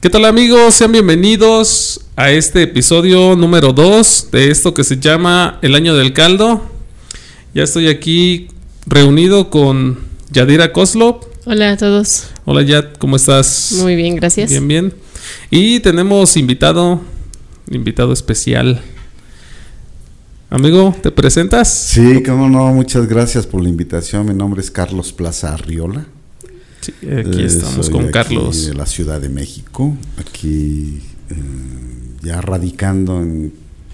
¿Qué tal amigos? Sean bienvenidos a este episodio número 2 de esto que se llama El Año del Caldo. Ya estoy aquí reunido con Yadira Koslov. Hola a todos. Hola Yad, ¿cómo estás? Muy bien, gracias. Bien, bien. Y tenemos invitado, invitado especial. Amigo, ¿te presentas? Sí, cómo no, muchas gracias por la invitación. Mi nombre es Carlos Plaza Arriola. Sí, aquí estamos Soy con aquí Carlos. De la Ciudad de México, aquí eh, ya radicando en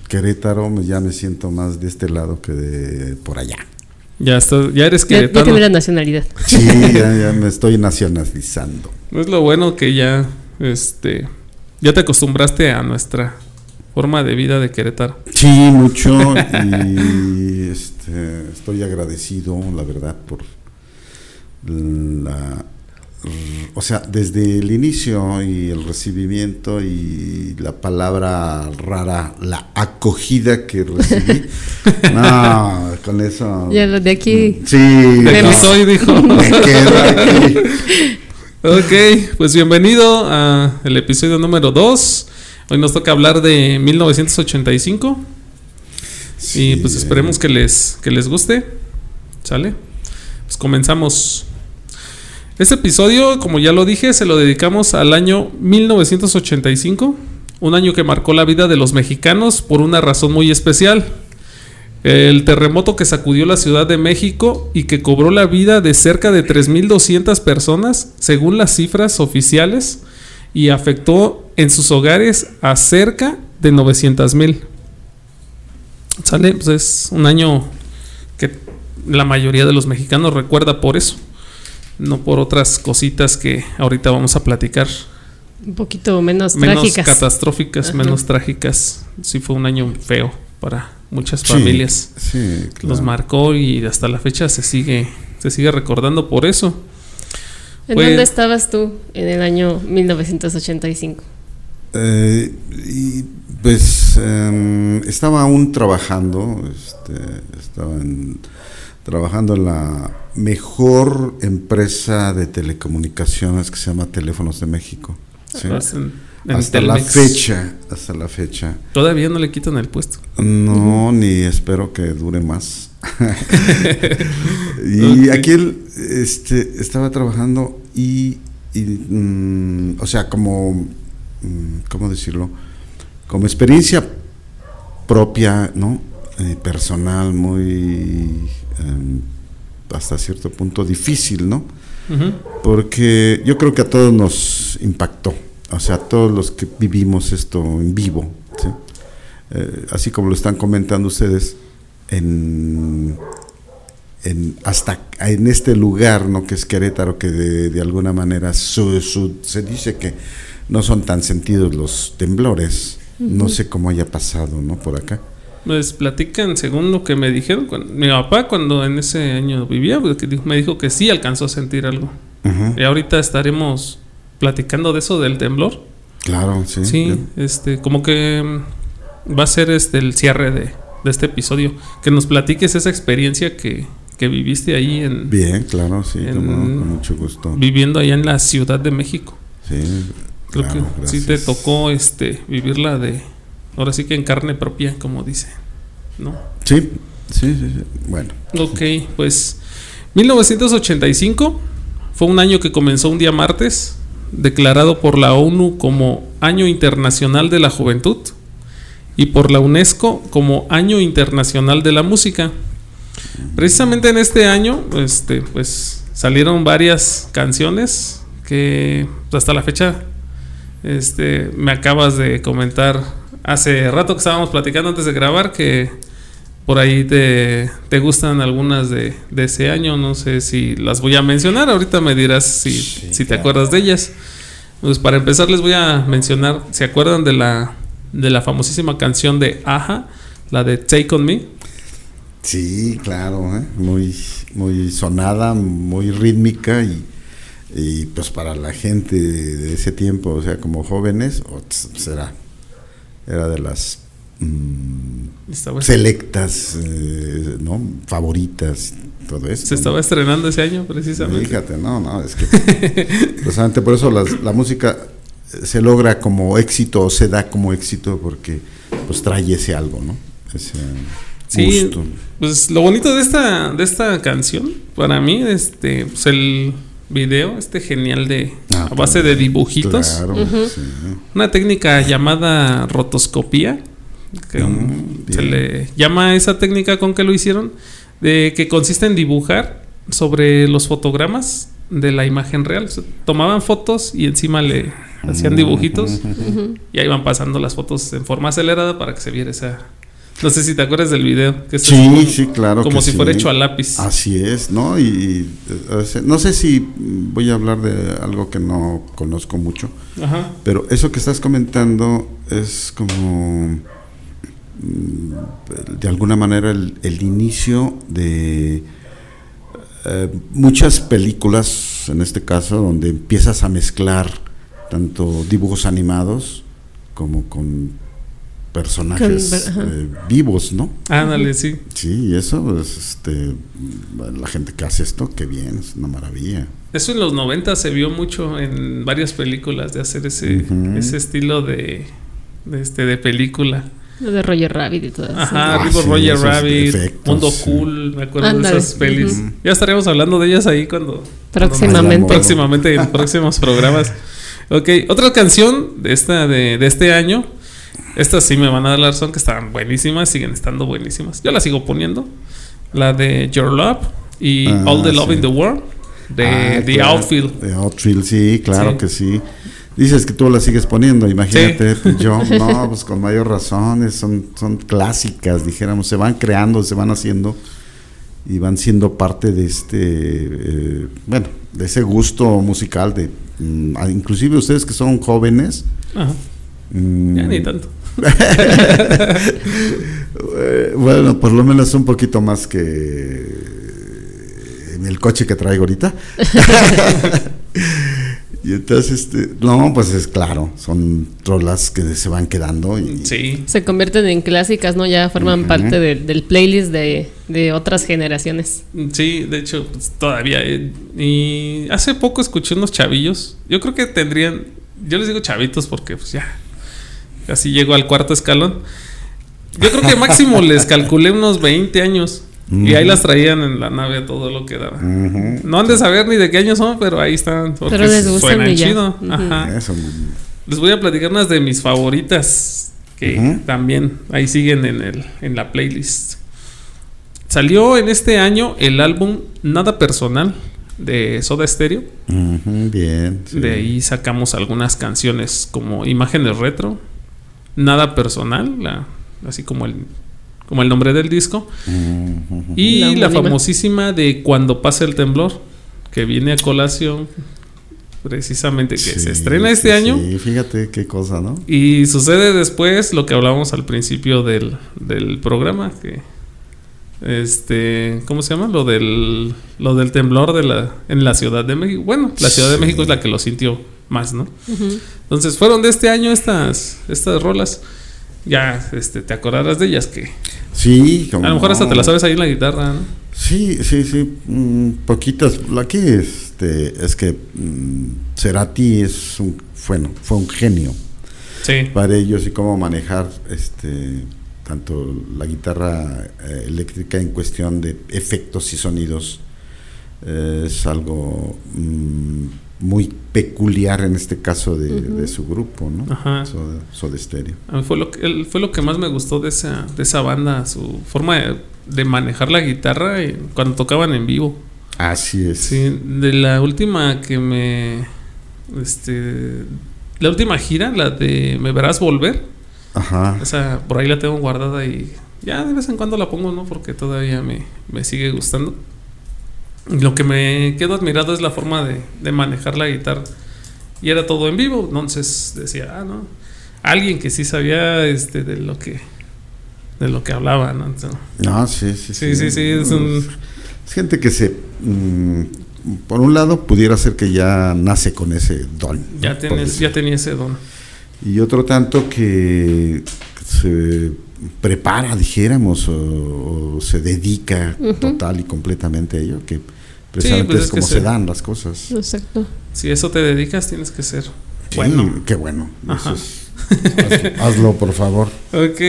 Querétaro, ya me siento más de este lado que de por allá. Ya, estás, ya eres Ya, ya la nacionalidad. Sí, ya, ya me estoy nacionalizando. Es lo bueno que ya, este, ya te acostumbraste a nuestra forma de vida de Querétaro. Sí, mucho y este, estoy agradecido, la verdad, por la, o sea, desde el inicio y el recibimiento y la palabra rara, la acogida que recibí. no, con eso. Ya lo de aquí. Sí, De aquí no, soy, dijo. me quedo aquí. ok, pues bienvenido a el episodio número 2. Hoy nos toca hablar de 1985 y pues esperemos que les, que les guste. ¿Sale? Pues comenzamos. Este episodio, como ya lo dije, se lo dedicamos al año 1985, un año que marcó la vida de los mexicanos por una razón muy especial. El terremoto que sacudió la Ciudad de México y que cobró la vida de cerca de 3.200 personas, según las cifras oficiales, y afectó en sus hogares a cerca de 900.000. ¿Sale? Pues es un año que la mayoría de los mexicanos recuerda por eso, no por otras cositas que ahorita vamos a platicar. Un poquito menos, Menos trágicas. catastróficas, Ajá. menos trágicas. Sí fue un año feo para muchas Sí, familias Sí, los marcó y hasta la fecha se sigue se sigue recordando por eso. ¿En Pues- dónde estabas tú en el año 1985? Eh, y pues em, estaba aún trabajando, este, estaba en- trabajando en la mejor empresa de telecomunicaciones que se llama Teléfonos de México. ¿sí? Estabas en- en Hasta la fecha, hasta la fecha. Todavía no le quitan el puesto. No, ni espero que dure más. y aquí él, este, estaba trabajando y, y, mm, o sea, como, mm, ¿cómo decirlo? Como experiencia propia, ¿no? Eh, personal, muy, em, hasta cierto punto difícil, ¿no? Porque yo creo que a todos nos impactó, o sea, a todos los que vivimos esto en vivo, ¿sí? Eh, así como lo están comentando ustedes, en, en- hasta en este lugar, ¿no? que es Querétaro, que de, de alguna manera su- su- se dice que no son tan sentidos los temblores, no sé cómo haya pasado, ¿no? Por acá. Pues platican según lo que me dijeron. cuando- mi papá cuando en ese año vivía, pues, me dijo que sí alcanzó a sentir algo. Y ahorita estaremos platicando de eso del temblor. Claro, sí. Sí, este, como que mm, va a ser este el cierre de, de este episodio. Que nos platiques esa experiencia que, que viviste ahí en Bien, claro, sí, En- con mucho gusto. viviendo allá en la Ciudad de México. Sí, Creo claro, que sí te gracias. tocó este vivirla de ahora sí que en carne propia, como dice. ¿No? Sí, sí, sí, sí. Bueno, Ok, pues 1985 fue un año que comenzó un día martes, declarado por la ONU como Año Internacional de la Juventud y por la UNESCO como Año Internacional de la Música. Precisamente en este año, este, pues salieron varias canciones que hasta la fecha, este, me acabas de comentar hace rato que estábamos platicando antes de grabar que por ahí te, te gustan algunas de, de ese año. No sé si las voy a mencionar. Ahorita me dirás si, Sí, si te claro. acuerdas de ellas. Pues para empezar les voy a mencionar. ¿Se acuerdan de la, de la famosísima canción de Aja? La de Take On Me. sí, claro, ¿eh? muy, muy sonada, muy rítmica y, y pues para la gente de ese tiempo, o sea, como jóvenes, será, era de las mm, selectas, eh, ¿no? Favoritas, todo eso. se estaba estrenando ese año precisamente. Fíjate, no, no, es que precisamente por eso las- la música se logra como éxito o se da como éxito porque pues trae ese algo, ¿no? Ese Sí, gusto. pues lo bonito de esta, de esta canción, para mí, este, pues el video, este genial de Ah, a base de dibujitos. Claro, sí. Una técnica llamada rotoscopía. Que Mm, se bien. le llama a esa técnica con que lo hicieron. De que consiste en dibujar sobre los fotogramas de la imagen real. O sea, tomaban fotos y encima le hacían dibujitos. Y ahí van pasando las fotos en forma acelerada para que se viera esa. No sé si te acuerdas del video. Que Sí, como, sí, claro. como que si sí. fuera hecho a lápiz. Así es, ¿no? Y, y, eh, no sé si voy a hablar de algo que no conozco mucho, Ajá. pero eso que estás comentando es como mm, de alguna manera el, el inicio de eh, muchas películas, en este caso, donde empiezas a mezclar tanto dibujos animados como con personajes eh, vivos, ¿no? Ándale, sí. Sí, y eso, pues, este, la gente que hace esto, qué bien, es una maravilla. Eso en los 90 se vio mucho en varias películas de hacer ese, Ujú. ese estilo de, de, este, de película. Lo de Roger Rabbit y todo eso. Ajá, Ah, tipo sí, Roger Rabbit, efectos, Mundo sí. Cool, me acuerdo Ándale, de esas pelis. ujú. Ya estaríamos hablando de ellas ahí cuando... Próximamente. Cuando- Próximamente en próximos programas. Ok, otra canción de esta de, de este año. Estas sí me van a dar la razón que estaban buenísimas, siguen estando buenísimas. Yo las sigo poniendo. La de Your Love y Ah, All the Love sí. in the World de Ah, The claro, Outfield. The Outfield, sí, claro Sí. que sí. Dices que tú la sigues poniendo, imagínate, pues yo, no, pues con mayor razón, son, son clásicas, dijéramos, se van creando, se van haciendo y van siendo parte de este, eh, bueno, de ese gusto musical de, mm, inclusive ustedes que son jóvenes, Ajá, mm, ya ni tanto. Bueno, por lo menos un poquito más que en el coche que traigo ahorita. y entonces, este, no, pues es claro, son rolas que se van quedando y Sí. Se convierten en clásicas, ¿no? Ya forman parte de- del playlist de, de otras generaciones. Sí, de hecho, pues, todavía. eh, y hace poco escuché unos chavillos. Yo creo que tendrían. Yo les digo chavitos porque, pues ya. Casi llego al cuarto escalón. Yo creo que máximo les calculé unos 20 años. Y ahí las traían en la nave todo lo que daba. No han de saber ni de qué años son, pero ahí están. porque Pero les gustan suenan chido. Ujú. Ajá. Eso, Les voy a platicar unas de mis favoritas que también ahí siguen en, el, en la playlist. Salió en este año el álbum Nada Personal de Soda Stereo. ujú, bien. sí. De ahí sacamos algunas canciones como Imágenes Retro, Nada Personal, la- así como el, como el nombre del disco. Ujú. Y La famosísima de Cuando pasa el temblor, que viene a colación precisamente que Sí, se estrena este sí, año. Sí, fíjate qué cosa, ¿no? Y sucede después lo que hablábamos al principio del, del programa, que este, ¿cómo se llama? Lo del lo del temblor de la en la Ciudad de México. Bueno, la Ciudad de. México es la que lo sintió más, ¿no? Entonces, fueron de este año estas estas rolas. Ya este te acordarás de ellas que Sí, a lo mejor hasta no. te las sabes ahí en la guitarra, ¿no? Sí, sí, sí, mm, poquitas. Aquí este, es que mm, Cerati es un, bueno, fue un genio Sí. para ellos y cómo manejar este, tanto la guitarra eh, eléctrica en cuestión de efectos y sonidos. eh, es algo mm, muy peculiar en este caso de, su grupo, ¿no? Ajá. Soda, Soda Stereo. A mí fue lo que fue lo que más me gustó de esa de esa banda, su forma de, de manejar la guitarra y cuando tocaban en vivo. Así es. Sí, de la última que me. Este. La última gira, la de Me Verás Volver. Ajá. Esa por ahí la tengo guardada y ya de vez en cuando la pongo, ¿no? Porque todavía me, me sigue gustando. Lo que me quedo admirado es la forma de, de manejar la guitarra. Y era todo en vivo, entonces decía, ah, no. Alguien que sí sabía este, de lo que. De lo que hablaba, ¿no? Entonces, No, sí, sí, sí, sí, sí, es un. Es gente que se, mm, por un lado, pudiera ser que ya nace con ese don. Ya, decir. ya tenía ese don. Y otro tanto que se prepara, dijéramos, o, o se dedica total y completamente a ello, que precisamente pues es es que como se- dan las cosas. Exacto. Si eso te dedicas, tienes que ser Sí, Bueno. qué bueno. Eso es- hazlo, hazlo, por favor. Ok,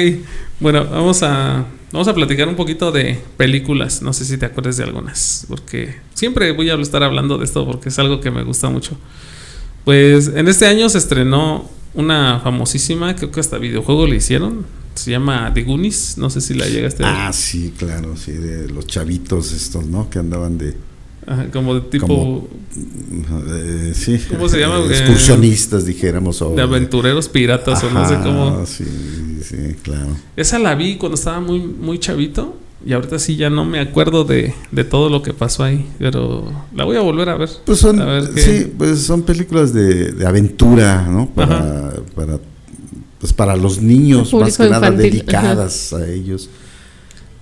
bueno, vamos a, vamos a platicar un poquito de películas. No sé si te acuerdas de algunas, porque siempre voy a estar hablando de esto porque es algo que me gusta mucho. Pues en este año se estrenó una famosísima, creo que hasta videojuego le hicieron. Se llama The Goonies, no sé si la llegaste a ver. Ah, sí, claro, sí, de los chavitos estos, ¿no? Que andaban de, Ajá, como de tipo Como- eh, sí, ¿Cómo se llama? eh, excursionistas, dijéramos. O de aventureros piratas o no sé cómo. Sí, sí, claro. Esa la vi cuando estaba muy, muy chavito. Y ahorita sí ya no me acuerdo de, de todo lo que pasó ahí. Pero la voy a volver a ver. Pues son, A ver qué- sí, pues son películas de, de aventura, ¿no? Para, para, pues para los niños, más que nada dedicadas a ellos.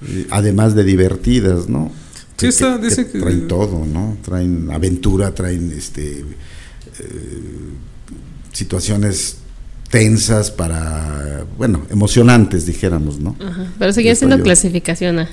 Eh, además de divertidas, ¿no? Sí, está, dice que- traen todo, ¿no? Traen aventura, traen este eh, situaciones tensas para, bueno, emocionantes, dijéramos, ¿no? Ajá. Pero sigue Eso siendo yo. clasificación A.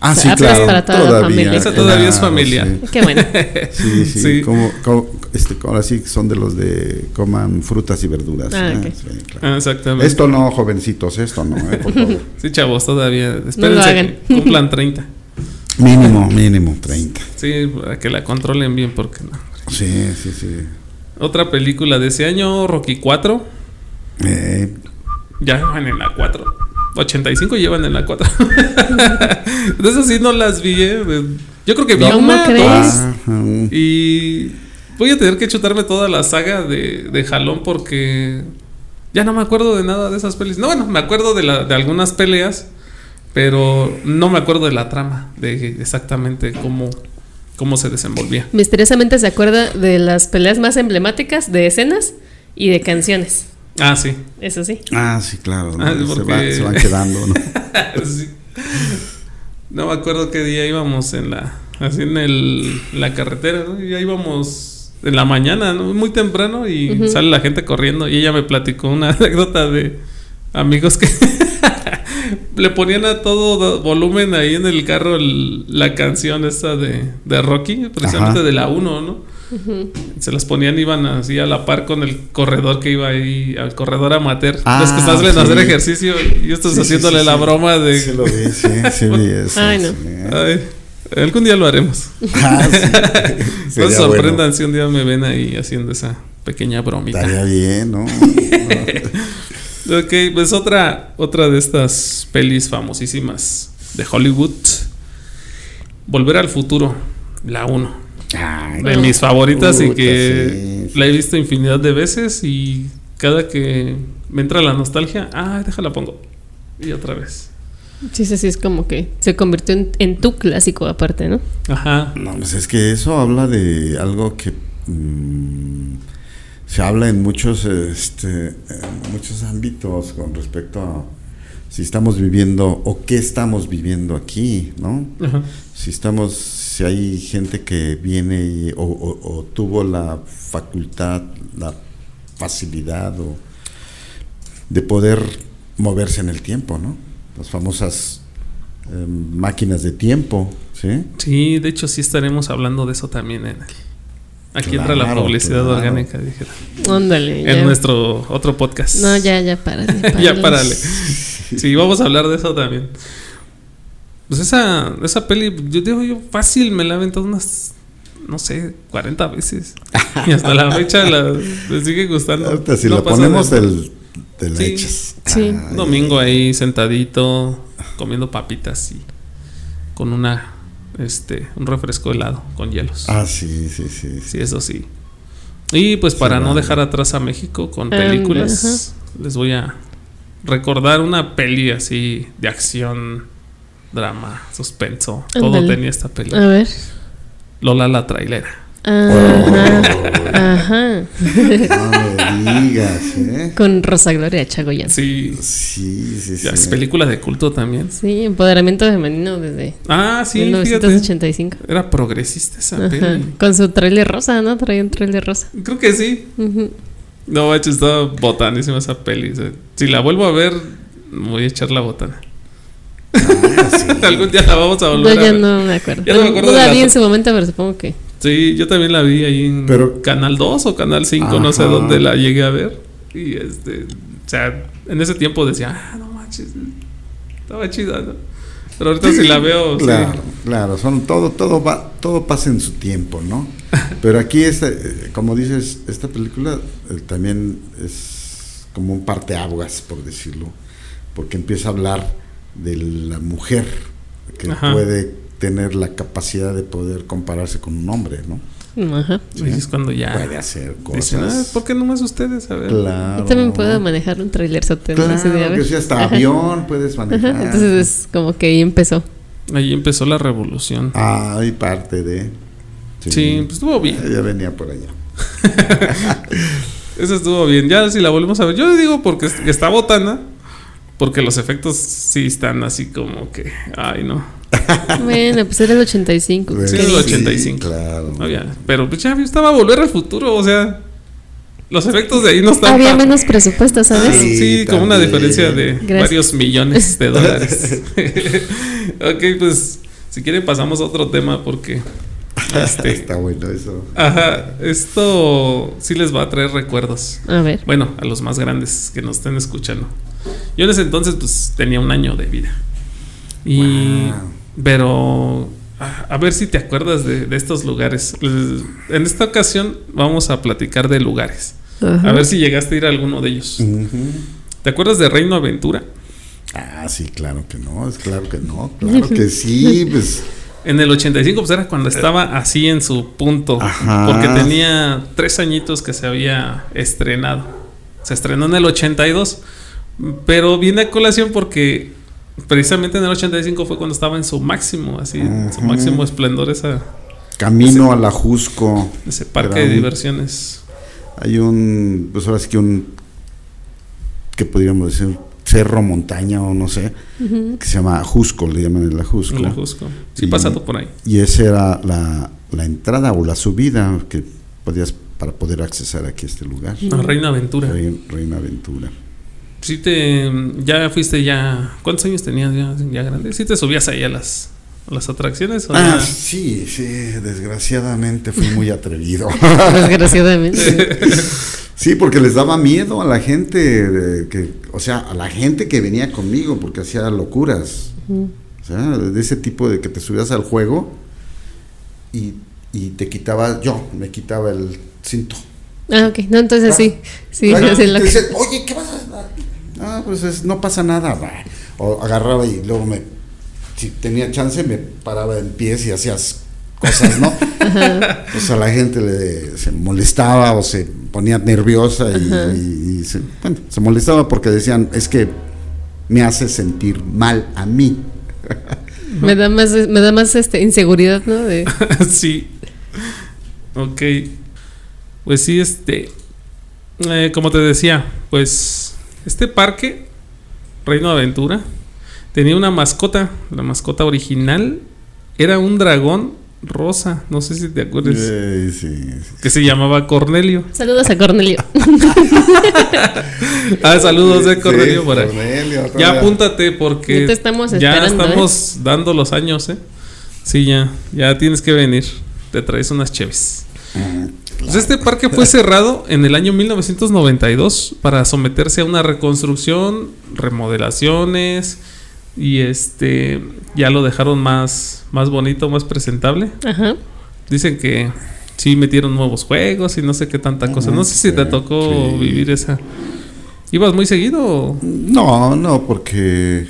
Ah, O sea, sí, claro. para toda la familia. Esa todavía es claro, familiar. sí. Qué bueno. Sí, sí, Sí. Como, como, este, ahora sí son de los de coman frutas y verduras. Ah, ¿eh? ok. Sí, claro. Ah, exactamente. Esto no, jovencitos, esto no, ¿eh? por favor. Sí, chavos, todavía. No lo Espérense hagan. que cumplan 30. Mínimo, mínimo, 30. Sí, para que la controlen bien, porque no. Sí, sí, sí. Otra película de ese año, Rocky 4. Eh, Ya van en la 4. 85 llevan en la 4. de esas sí no las vi, ¿eh? Yo creo que vi ¿Cómo una, crees? dos. Y voy a tener que chutarme toda la saga de, de Jalón porque ya no me acuerdo de nada de esas pelis. No, bueno, me acuerdo de, la, de algunas peleas, pero no me acuerdo de la trama, de exactamente cómo, cómo se desenvolvía. Misteriosamente se acuerda de las peleas más emblemáticas, de escenas y de canciones. Ah, sí. Eso sí. Ah, sí, claro. ¿no? Ah, se, va- se van quedando, ¿no? Sí. No me acuerdo qué día íbamos en la así en el, la carretera, ¿no? Y ya íbamos en la mañana, ¿no? Muy temprano y sale la gente corriendo y ella me platicó una anécdota de amigos que le ponían a todo volumen ahí en el carro el- la canción esta de, de Rocky, precisamente Ajá. de la 1, ¿no? Se las ponían, iban así a la par con el corredor que iba ahí, al corredor amateur. Ah, Los que estás sí. hacer ejercicio y estás Sí, haciéndole sí, la sí. broma de. Sí, lo vi, sí, sí vi eso. Ay, no. sí. Ay, algún día lo haremos. Ah, sí. No se sorprendan bueno. si un día me ven ahí haciendo esa pequeña bromita. Estaría bien, ¿no? Ok, pues otra, otra de estas pelis famosísimas de Hollywood. Volver al futuro, la 1. Ay, De mis favoritas y que sí, la he visto infinidad de veces y cada que me entra la nostalgia, ah, déjala pongo. Y otra vez. Sí, sí, sí, es como que se convirtió en, en tu clásico aparte, ¿no? Ajá. No, pues es que eso habla de algo que mm, se habla en muchos, este, en muchos ámbitos con respecto a si estamos viviendo o qué estamos viviendo aquí, ¿no? Ajá. Si estamos, si hay gente que viene y- o, o- o tuvo la facultad, la facilidad o de poder moverse en el tiempo, ¿no? Las famosas eh, máquinas de tiempo, ¿sí? Sí, de hecho sí estaremos hablando de eso también en el- Aquí entra la publicidad claro. orgánica, dijera. Ándale. En ya. nuestro otro podcast. No, ya, ya, párale. ya párale. Sí, vamos a hablar de eso también. Pues esa, esa peli, yo digo yo fácil, me la he aventado unas, no sé, 40 veces. Y hasta la fecha la, me sigue gustando. Ahorita si No la ponemos, de- el, te la Sí. echas. Sí. Ay, Un domingo ahí sentadito, comiendo papitas y con una, este, un refresco helado con hielos. Ah, sí, sí, sí. sí. Sí, eso sí. Y pues para no vale. dejar atrás a México con películas, les voy a recordar una peli así de acción, drama, suspenso. Todo tenía esta peli. A ver. Lola la trailera. Ajá. Ajá. No me digas, ¿eh? Con Rosa Gloria Chagoyán. Sí. Sí, Sí, sí, ya es sí. película de culto también. empoderamiento femenino desde Ah, sí, fíjate. 1985. Era progresista esa Ajá. peli. Con su trailer rosa, ¿no? Traía un trailer rosa. Creo que sí. Ujú. No, macho, estaba botanísima esa peli. O sea, si la vuelvo a ver, me voy a echar la botana. Ah, sí. Algún día la vamos a No, volver a ya ver. no me acuerdo. Ya no me acuerdo No la vi en su momento, pero supongo que Sí, yo también la vi ahí en Pero- Canal 2 o Canal 5, no sé dónde la llegué a ver. Y este, o sea, en ese tiempo decía, ah, no manches, estaba chida, ¿no? Pero ahorita si la veo, sí. Claro, claro, son todo, todo va, todo pasa en su tiempo, ¿no? Pero aquí esta, eh, como dices, esta película eh, también es como un parteaguas, por decirlo, porque empieza a hablar de la mujer que Ajá. puede tener la capacidad de poder compararse con un hombre, ¿no? Ajá. Y es cuando ya Puede hacer dicen, ah, cosas. ¿por qué nomás ustedes? A ver. Claro. Yo también puedo manejar un trailer sote. Claro, ese día, que sí, hasta Ajá. avión puedes manejar. Ajá, Entonces es como que ahí empezó. Ahí empezó la revolución. Ay, parte de. Sí, pues estuvo bien. Ya venía por allá. Eso estuvo bien. Ya si la volvemos a ver, yo le digo porque es- está botana. Porque los efectos sí están así como que. Ay, no. Bueno, pues era el 85. Sí, ¿qué el dices? 85. claro. Pero pues ya estaba volver al futuro, o sea. Los efectos de ahí no están. Había menos presupuesto, ¿sabes? Sí, Sí, como una diferencia de Gracias. varios millones de dólares. ok, pues si quieren pasamos a otro tema porque este, Está bueno eso. ajá, esto sí les va a traer recuerdos. A ver. Bueno, a los más grandes que nos estén escuchando. Yo en ese entonces pues tenía un año de vida. Y Wow. Pero a, ver si te acuerdas de, de estos lugares. En esta ocasión vamos a platicar de lugares. Ajá. A ver si llegaste a ir a alguno de ellos. ¿Te acuerdas de Reino Aventura? Ah, sí, claro que no, es claro que no, claro que sí, pues En el 85 pues era cuando estaba así en su punto. Ajá. Porque tenía tres añitos que se había estrenado. Se estrenó en el 82. Pero viene a colación porque precisamente en el 85 fue cuando estaba en su máximo, así, su máximo esplendor esa, camino a la Jusco. ese parque de un- diversiones. Hay un, pues ahora sí que un, que podríamos decir, cerro, montaña o no sé, que se llama Jusco, le llaman el Ajusco. En la Jusco. Sí, Y- pasando por ahí. Y esa era la, la entrada o la subida que podías para poder accesar aquí a este lugar. A Reina Aventura. Reina Aventura. Sí te ya fuiste ya ¿cuántos años tenías ya, ya grande? Sí te subías ahí a las a las atracciones o Ah, ya? sí, sí, desgraciadamente fui muy atrevido. Desgraciadamente. Sí, porque les daba miedo a la gente, de que, o sea, a la gente que venía conmigo, porque hacía locuras. O sea, de ese tipo de que te subías al juego y, y te quitaba, yo me quitaba el cinto. Ah, ok. No, entonces sí. Sí, Claro, sí, lo que- dicen, oye, ¿qué vas a hacer? Ah, pues es- no pasa nada. va. O agarraba y luego me, si tenía chance, me paraba en pies y hacías cosas, ¿no? Pues a la gente le, se molestaba o se ponía nerviosa y, Ajá. y- y se, bueno, se molestaba porque decían, es que me hace sentir mal a mí. me da más, me da más este, inseguridad, ¿no? De, sí. Ok. Pues sí, este. eh, como te decía, pues. Este parque, Reino Aventura, tenía una mascota. La mascota original era un dragón rosa. No sé si te acuerdas. Eh, sí, sí. Que se llamaba Cornelio. saludos a Cornelio. Ah, saludos de Sí, Cornelio por ahí. Cornelio, Ya apúntate porque Ya te estamos ya ¿eh? estamos dando los años, ¿eh? Sí, ya, ya tienes que venir. Te traes unas cheves. Pues este parque fue cerrado en el año 1992 para someterse a una reconstrucción, remodelaciones y este ya lo dejaron más más bonito, más presentable. Ajá. Dicen que sí metieron nuevos juegos y no sé qué tanta cosa. No sé si te tocó sí. vivir esa. ¿Ibas muy seguido? o? No, no, porque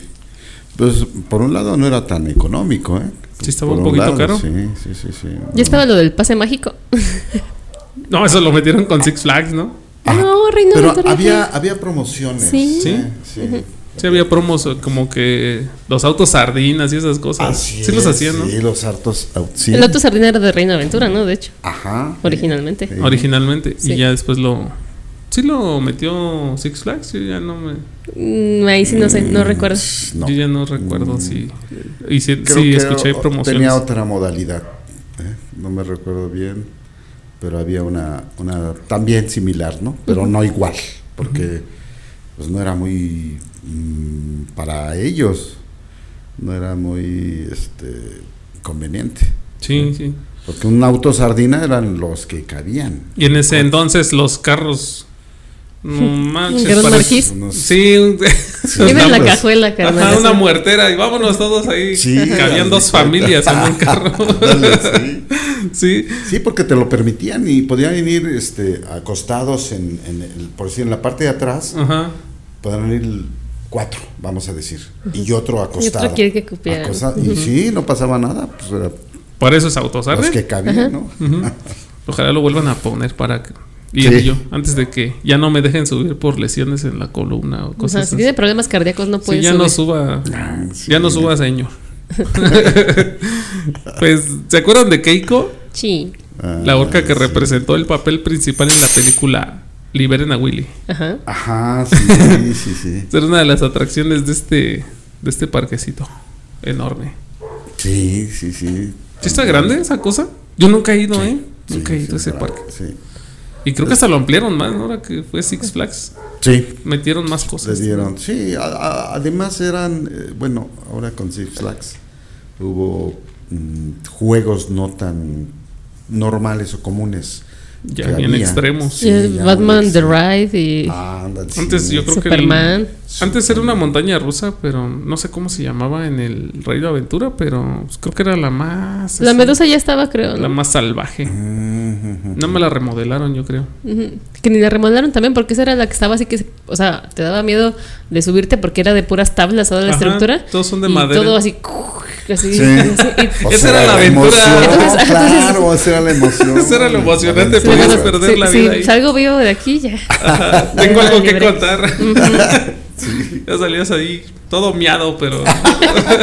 pues por un lado no era tan económico, ¿eh? Sí, estaba Por un poquito lado, caro. Sí, sí, sí, sí. Ya estaba lo del pase mágico. No, eso lo metieron con Six Flags, ¿no? Ah, no, Reino Pero había, había promociones. Sí. ¿Sí? Sí. Sí, había promos eh, como que los autos sardinas y esas cosas. Así sí los hacían, ¿no? Sí, los hartos. au- sí. El otro sardina era de Reino Aventura, ¿no? De hecho, Ajá. originalmente. Sí. Originalmente. Sí. Y ya después lo. Sí lo metió Six Flags. Yo ya no me. Mm, ahí sí no sé, no recuerdo. No. Yo ya no recuerdo si. Y si, Creo sí, que escuché promociones. Tenía otra modalidad. ¿eh? No me recuerdo bien. Pero había una, una también similar, ¿no? Pero no igual. Porque pues no era muy. mm, para ellos. No era muy este, conveniente. Sí, sí. Porque un auto sardina eran los que cabían. Y en ese entonces los carros. No manches. Marquís. Unos- Sí, un- Iba en la cajuela, carnal. Ajá, una muertera y vámonos todos ahí. Sí, Cabían dos familias en un carro. Ándale, sí. Sí. Sí, porque te lo permitían y podían ir este, acostados en, en el- por decir, en la parte de atrás, Ajá. podían ir cuatro, vamos a decir, y otro acostado. quiere que cupieran. Y sí, no pasaba nada, pues era Por eso es autosarde. los que cabían, ¿no? Ujú. Ojalá lo vuelvan a poner para que. Y Sí. yo, antes de que ya no me dejen subir por lesiones en la columna o O sea, cosas si así. tiene problemas cardíacos no Sí, puede ya subir. no suba. Ah, sí. Ya no suba, señor. pues, ¿se acuerdan de Keiko? Sí. Ah, La orca que sí. representó el papel principal en la película Liberen a Willy. Ajá. Ajá, sí, sí, sí. Era una de las atracciones de este, de este parquecito. Enorme. Sí, sí, sí. ¿Sí está grande esa cosa? Yo nunca he ido, ¿eh? Sí, Nunca he sí, ido a ese parque. Sí. Y creo que hasta lo ampliaron más, ¿no? Ahora que fue Six Flags. Sí, Metieron más les cosas. dieron. Sí, a- a- además eran, eh, bueno, ahora con Six Flags hubo mm, juegos no tan normales o comunes. Ya bien había. extremos. Ya Batman The. Ride y Ah, sí. Antes yo creo que Superman. el- antes era una montaña rusa, pero no sé cómo se llamaba en el Rey de Aventura, pero pues, creo que era la más La así, medusa ya estaba, creo. la más salvaje. No me la remodelaron, yo creo. Que ni la remodelaron también porque esa era la que estaba así que, o sea, te daba miedo de subirte porque era de puras tablas toda la Ajá, estructura. todos son de y madera. Todo así, así, Sí. así, y- O Esa sea, era la aventura. emoción, Entonces, claro, esa era la emoción. Eso era lo emocionante, Aventura. perder sí, la vida ahí. salgo vivo de aquí ya. Ajá, Tengo algo que contar. Ya salías ahí todo miado, pero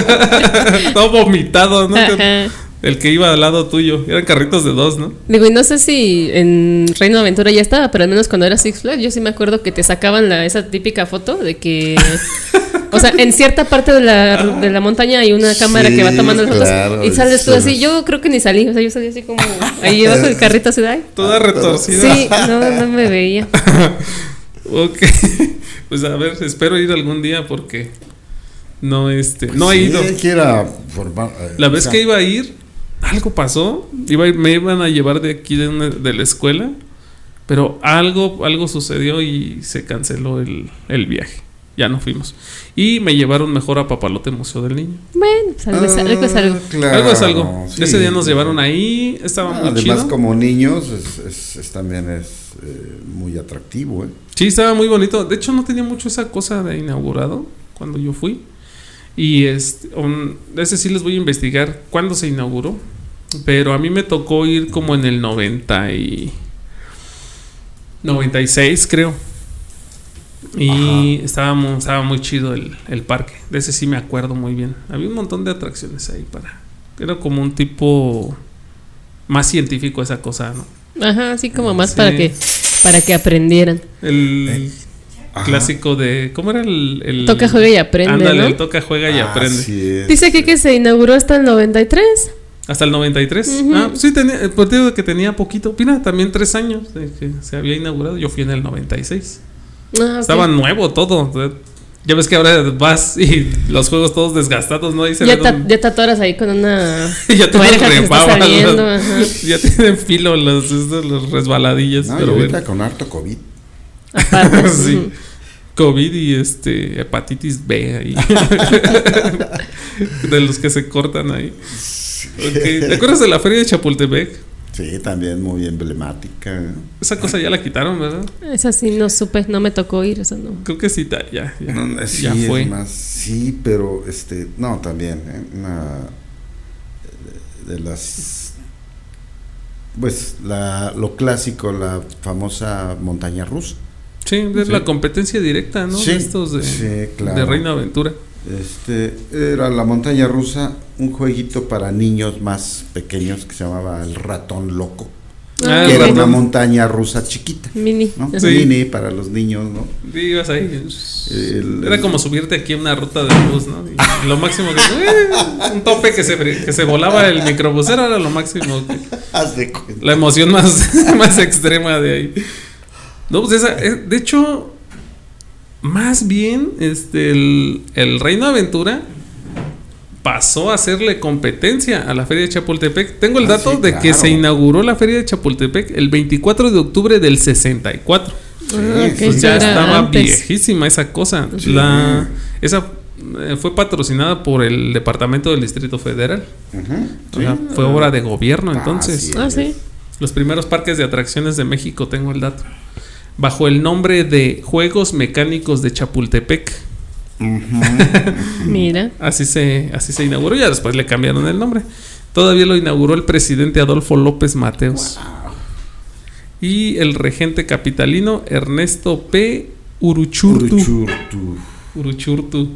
todo vomitado, ¿no? Ajá. El que iba al lado tuyo. Eran carritos de dos, ¿no? Digo, y no sé si en Reino de Aventura ya estaba, pero al menos cuando era Six Flags, yo sí me acuerdo que te sacaban la, esa típica foto de que. O sea, en cierta parte de la, de la montaña hay una cámara Sí, que va tomando las fotos claro, y sales tú sí. así. Yo creo que ni salí, o sea, yo salí así como ahí debajo del carrito así de ay. Toda retorcida. Sí, no, no me veía. Ok. Pues a ver, espero ir algún día porque no este, no he ido. quiera formar, eh, La o vez sea, que iba a ir, algo pasó. Iba a ir- me iban a llevar de aquí de, una- de la escuela, pero algo algo sucedió y se canceló el, el viaje. Ya no fuimos. Y me llevaron mejor a Papalote Museo del Niño. Bueno, pues algo, es, algo es algo. Ah, claro, algo es algo. sí. Ese día nos llevaron ahí, estaba Ah, muy Además, chido. como niños, es, es- es- también es eh, muy atractivo. ¿eh? Sí, estaba muy bonito. De hecho, no tenía mucho esa cosa de inaugurado cuando yo fui. Y este, ese sí les voy a investigar cuándo se inauguró. Pero a mí me tocó ir como en el 90 y 96, creo. Y estaba muy, estaba muy chido el, el parque. De ese sí me acuerdo muy bien. Había un montón de atracciones ahí para. Era como un tipo más científico esa cosa, ¿no? Ajá, así como más Sí. para que para que aprendieran. El Eh, Ajá. clásico de. ¿Cómo era el. el- Toca, juega y aprende, Ándale, ¿no? el toca, juega y aprende. Así es. Dice aquí que se inauguró hasta el 93. Hasta el 93. Ujú. Ah, sí, tenía, el partido de que tenía poquito. Mira, también tres años de que se había inaugurado. Yo fui en el 96. Ah. Estaba nuevo todo. Ya ves que ahora vas y los juegos todos desgastados, ¿no? Ahí se ya, ta- un- ya te atoras ahí con una ya te repabas. Ya tienen filo los, estos, los resbaladillas. No, y pero ahorita bueno. con harto COVID. Aparte, Sí. ujú. COVID y este hepatitis B ahí. de los que se cortan ahí. ¿Te acuerdas de la feria de Chapultepec? Sí, también muy emblemática. Esa cosa ya la quitaron, ¿verdad? Esa sí no supe, no me tocó ir, eso no. Creo que sí, ya, ya, No, sí, ya fue. más, sí, pero este, no, también, ¿eh? una de, de las, pues, la, lo clásico, la famosa montaña rusa. Sí, es Sí. la competencia directa, ¿no? Sí, de estos de, sí, claro. de Reina Aventura. Este, era la montaña rusa, un jueguito para niños más pequeños que se llamaba el ratón loco, Ah, que el era ratón. una montaña rusa chiquita, Mini. ¿no? Sí. Mini para los niños, ¿no? Sí, ibas ahí. El- Era como subirte aquí a una ruta de bus, ¿no? Y lo máximo que. eh, un tope que se, que se volaba el microbusero era lo máximo. que- Haz de cuenta. la emoción más, más extrema de ahí. No, pues esa. eh, De hecho, más bien, este, el, el Reino Aventura pasó a hacerle competencia a la Feria de Chapultepec. Tengo el Ah, dato sí, de que se inauguró la Feria de Chapultepec el 24 de octubre del 64. Ah, ya estaba antes. viejísima esa cosa. Sí. La, esa eh, fue patrocinada por el Departamento del Distrito Federal. O sea, fue obra de gobierno entonces. Así Ah, sí. Los primeros parques de atracciones de México, tengo el dato. Bajo el nombre de Juegos Mecánicos de Chapultepec. Mira. Así se, así se inauguró. Ya después le cambiaron el nombre. Todavía lo inauguró el presidente Adolfo López Mateos. Y el regente capitalino Ernesto P. Uruchurtu. Uruchurtu. Uruchurtu.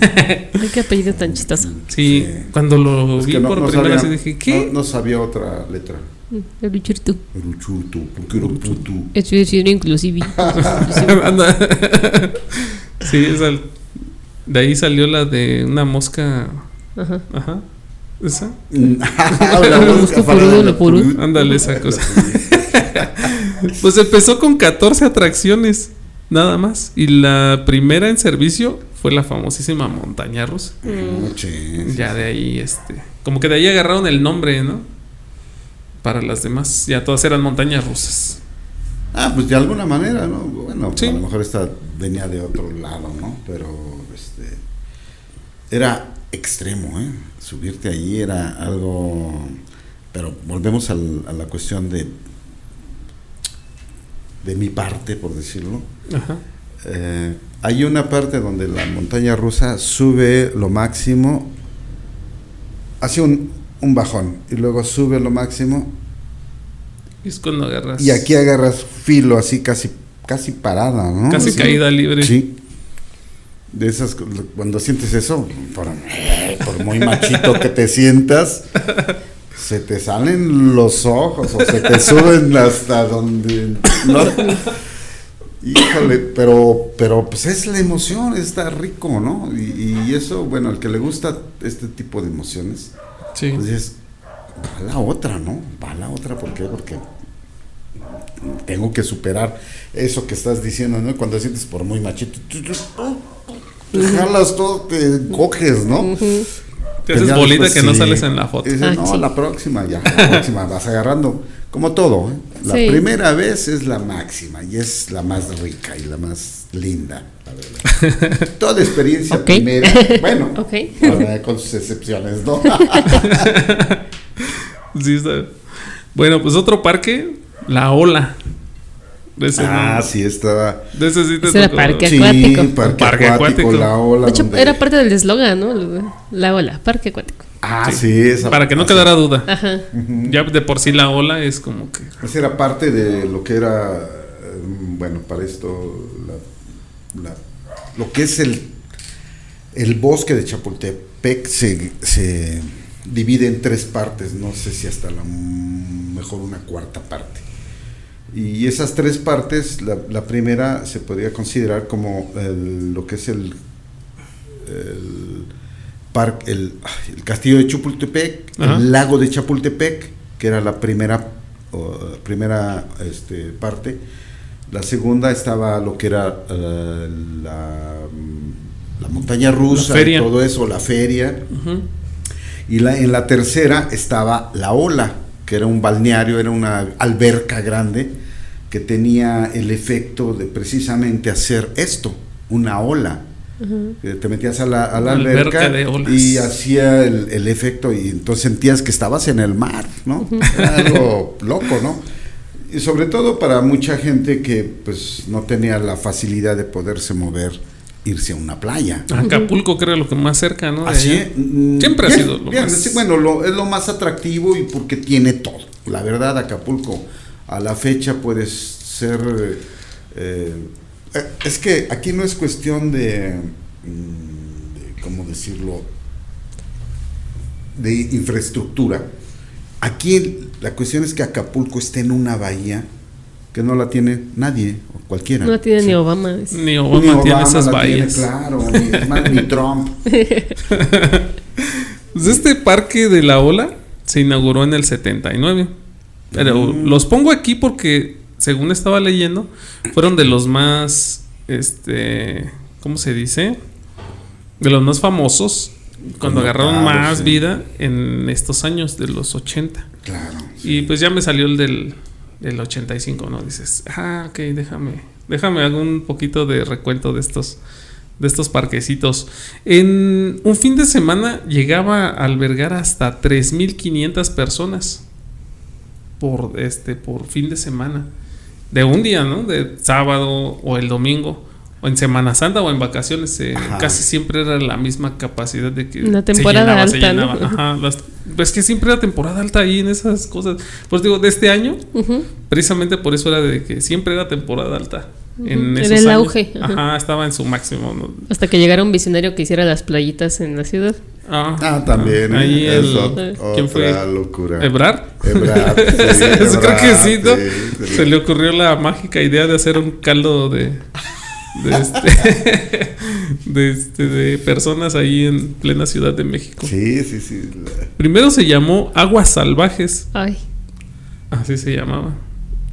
Ay, qué apellido tan chistoso. Sí, cuando lo Es vi no, por no primera vez dije, ¿qué? No, no sabía otra letra. El Richard Uruchurtu. ¿Por qué Uruchurtu? Es decir, inclusive. Anda. sí, esa- de ahí salió la de una mosca. Ajá. Ajá. Esa. La música por para uno, la- por uno. Ándale, esa cosa. Pues empezó con 14 atracciones, nada más. Y la primera en servicio fue la famosísima montaña rusa. Ya de ahí, este. Como que de ahí agarraron el nombre, ¿no? Para las demás. Ya todas eran montañas rusas. Ah, pues de alguna manera, ¿no? Bueno, Sí. a lo mejor esta venía de otro lado, ¿no? Pero este era extremo, ¿eh? Subirte ahí era algo. Pero volvemos al- a la cuestión de de mi parte, por decirlo. Ajá. Eh, hay una parte donde la montaña rusa sube lo máximo, hace un, un bajón y luego sube lo máximo Y es cuando agarras. y aquí agarras filo así casi casi parada, ¿no? Casi caída libre. Sí. De esas cuando sientes eso, por, por muy machito que te sientas, se te salen los ojos o se te suben hasta donde no. Híjole, pero pero pues es la emoción, está rico, ¿no? Y, y eso, bueno, al que le gusta este tipo de emociones, Sí. pues va la otra, ¿no? Va la otra, ¿por qué? Porque tengo que superar eso que estás diciendo, ¿no? Cuando sientes por muy machito, te jalas todo, te coges, ¿no? Te haces bolita después que no sí. sales en la foto. Y dices, Ah, no, sí. la próxima, ya, la próxima, vas agarrando. Como todo, ¿eh? La Sí. primera vez es la máxima y es la más rica y la más linda, la verdad. Toda experiencia primera, bueno, con sus excepciones, ¿no? Sí, está. Bueno, pues otro parque, la Ola. De ese, ah, sí, estaba. de ese sí te Ese era parque Sí, acuático. parque, Parque acuático, acuático. la ola. De hecho, donde- era parte del eslogan, ¿no? La ola, parque acuático. Ah, Sí. sí, esa- Para que no quedara duda. Ajá. Ya de por sí la ola es como que. Esa era parte de lo que era, eh, bueno, para esto, la- la- lo que es el, el bosque de Chapultepec se, se divide en tres partes, no sé si hasta la mejor una cuarta parte. Y esas tres partes, la, la primera se podría considerar como el- lo que es el, el, par- el, el castillo de Chapultepec, Ajá. el lago de Chapultepec, que era la primera, o, primera este, parte. La segunda estaba lo que era eh, la, la montaña rusa, y todo eso, la feria. Y la, en la tercera estaba la ola, que era un balneario, era una alberca grande que tenía el efecto de precisamente hacer esto, una ola. Que Te metías a la, a la Una alberca y hacía el, el efecto y entonces sentías que estabas en el mar, ¿no? Era algo loco, ¿no? Y sobre todo para mucha gente que pues no tenía la facilidad de poderse mover, irse a una playa. Acapulco creo lo que más cerca, ¿no? Así es. Mm, Siempre ha sido lo bien, más- sí, bueno, lo- es lo más atractivo y porque tiene todo. La verdad, Acapulco, a la fecha puedes ser... eh, eh, es que aquí no es cuestión de, mm, de, ¿cómo decirlo? De infraestructura. Aquí la cuestión es que Acapulco está en una bahía que no la tiene nadie o cualquiera. No la tiene Sí. ni Obama. es- Ni Obama, tiene Obama esas la tiene, vallas. claro, ni, es más, ni Trump. Pues este parque de la ola se inauguró en el 79. Pero Mm. los pongo aquí porque, según estaba leyendo, fueron de los más, este, ¿cómo se dice? De los más famosos cuando agarraron más sí. vida en estos años de los 80. Claro. Y pues ya me salió el del, del 85, ¿no? Dices, ah, ok, déjame, déjame hago un poquito de recuento de estos, de estos parquecitos. En un fin de semana llegaba a albergar hasta 3.500 personas por, este, por fin de semana. De un día, ¿no? De sábado o el domingo. O en Semana Santa o en vacaciones. eh, casi siempre era la misma capacidad de que... Una se temporada llenaba, se alta, ¿no? llenaba. Ajá, las- pues que siempre era temporada alta ahí en esas cosas. Pues digo, de este año, precisamente por eso era de que siempre era temporada alta. En Era esos el años. auge, ajá. Ajá, estaba en su máximo. ¿no? Hasta que llegara un visionario que hiciera las playitas en la ciudad. Ah, Ah, también. Ahí ¿eh? el, Es ot- ¿Quién otra fue? locura. ¿Ebrard? Ebrard, sí, Creo que sí, ¿no? sí, Se le ocurrió la mágica idea de hacer un caldo de. De este, de, este, de personas ahí en plena Ciudad de México. Sí, sí, sí. Primero se llamó Aguas Salvajes, Ay, así se llamaba.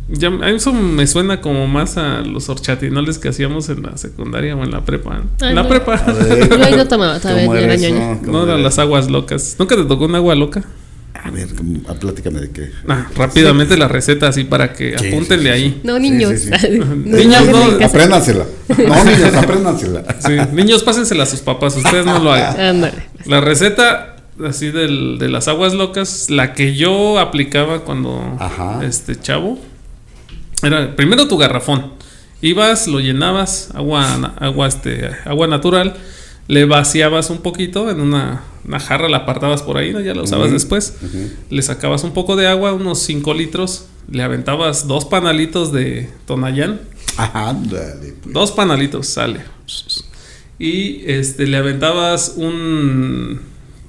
Ya, a eso me suena como más a los horchatinoles que hacíamos en la secundaria o en la prepa. Ay, en la no. prepa. A ver, yo ahí no tomaba, todavía ¿cómo ñoña. ¿Cómo No eran era? las aguas locas. ¿Nunca te tocó un agua loca? A ver, ¿cómo? Ah, platícame de qué. Ah, rápidamente la receta así para que Sí, apúntenle sí, sí, ahí. No, Sí, niños. sí, sí. No, Niños, no. Apréndansela. No, niños, apréndansela. Sí, Niños, pásensela a sus papás, ustedes no lo hagan. Ándale. La receta así del- de las aguas locas, la que yo aplicaba cuando Ajá. este chavo, era primero tu garrafón. Ibas, lo llenabas, agua, agua, este, agua natural, le vaciabas un poquito en una, una jarra, la apartabas por ahí, ¿no? ya la usabas después. Le sacabas un poco de agua, unos 5 litros, le aventabas dos panalitos de Tonayán. Ajá, ándale. pues. Dos panalitos, sale. Y este le aventabas un